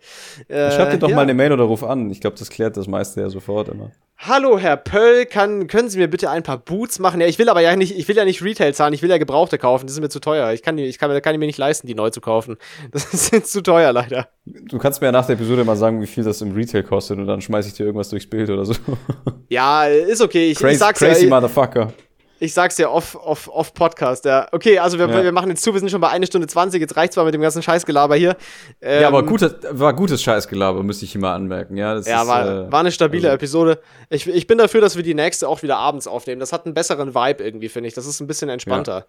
Äh, Schreib dir doch ja. mal eine Mail oder ruf an. Ich glaube, das klärt das meiste ja sofort immer. Hallo Herr Pöll, kann, können Sie mir bitte ein paar Boots machen? Ja, ich will aber ja nicht, ich will ja nicht Retail zahlen, ich will ja Gebrauchte kaufen, das ist mir zu teuer. Ich kann die, ich kann, kann die mir nicht leisten, die neu zu kaufen. Das *laughs* ist zu teuer leider. Du kannst mir ja nach der Episode mal sagen, wie viel das im Retail kostet und dann schmeiß ich dir irgendwas durchs Bild oder so. Ja, ist okay. Ich, crazy, ich sag's crazy ja, Motherfucker. Ich sag's dir off, off, off Podcast, ja. Okay, also wir, ja. wir machen jetzt zu, wir sind schon bei 1 Stunde 20, jetzt reicht's mal mit dem ganzen Scheißgelaber hier. Ähm, ja, aber ähm, gutes, war gutes Scheißgelaber, müsste ich hier mal anmerken, ja. ja, ist, war, äh, war eine stabile also. Episode. Ich, ich bin dafür, dass wir die nächste auch wieder abends aufnehmen. Das hat einen besseren Vibe irgendwie, finde ich. Das ist ein bisschen entspannter. Ja.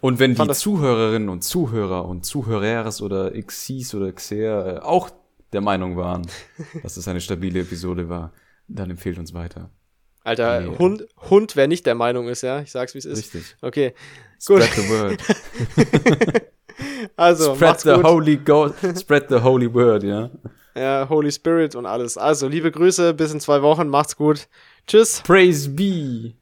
Und wenn die Zuhörerinnen und Zuhörer und Zuhörers oder Xis oder Xer äh, auch der Meinung waren, *laughs* dass es eine stabile Episode war, dann empfehlt uns weiter. Alter, nee. Hund, Hund, wer nicht der Meinung ist, ja? Ich sag's, wie es ist. Richtig. Okay. Spread gut. the word. *laughs* also, spread the gut. holy God, spread the holy word, ja. Ja, Holy Spirit und alles. Also, liebe Grüße, bis in zwei Wochen, macht's gut. Tschüss. Praise be.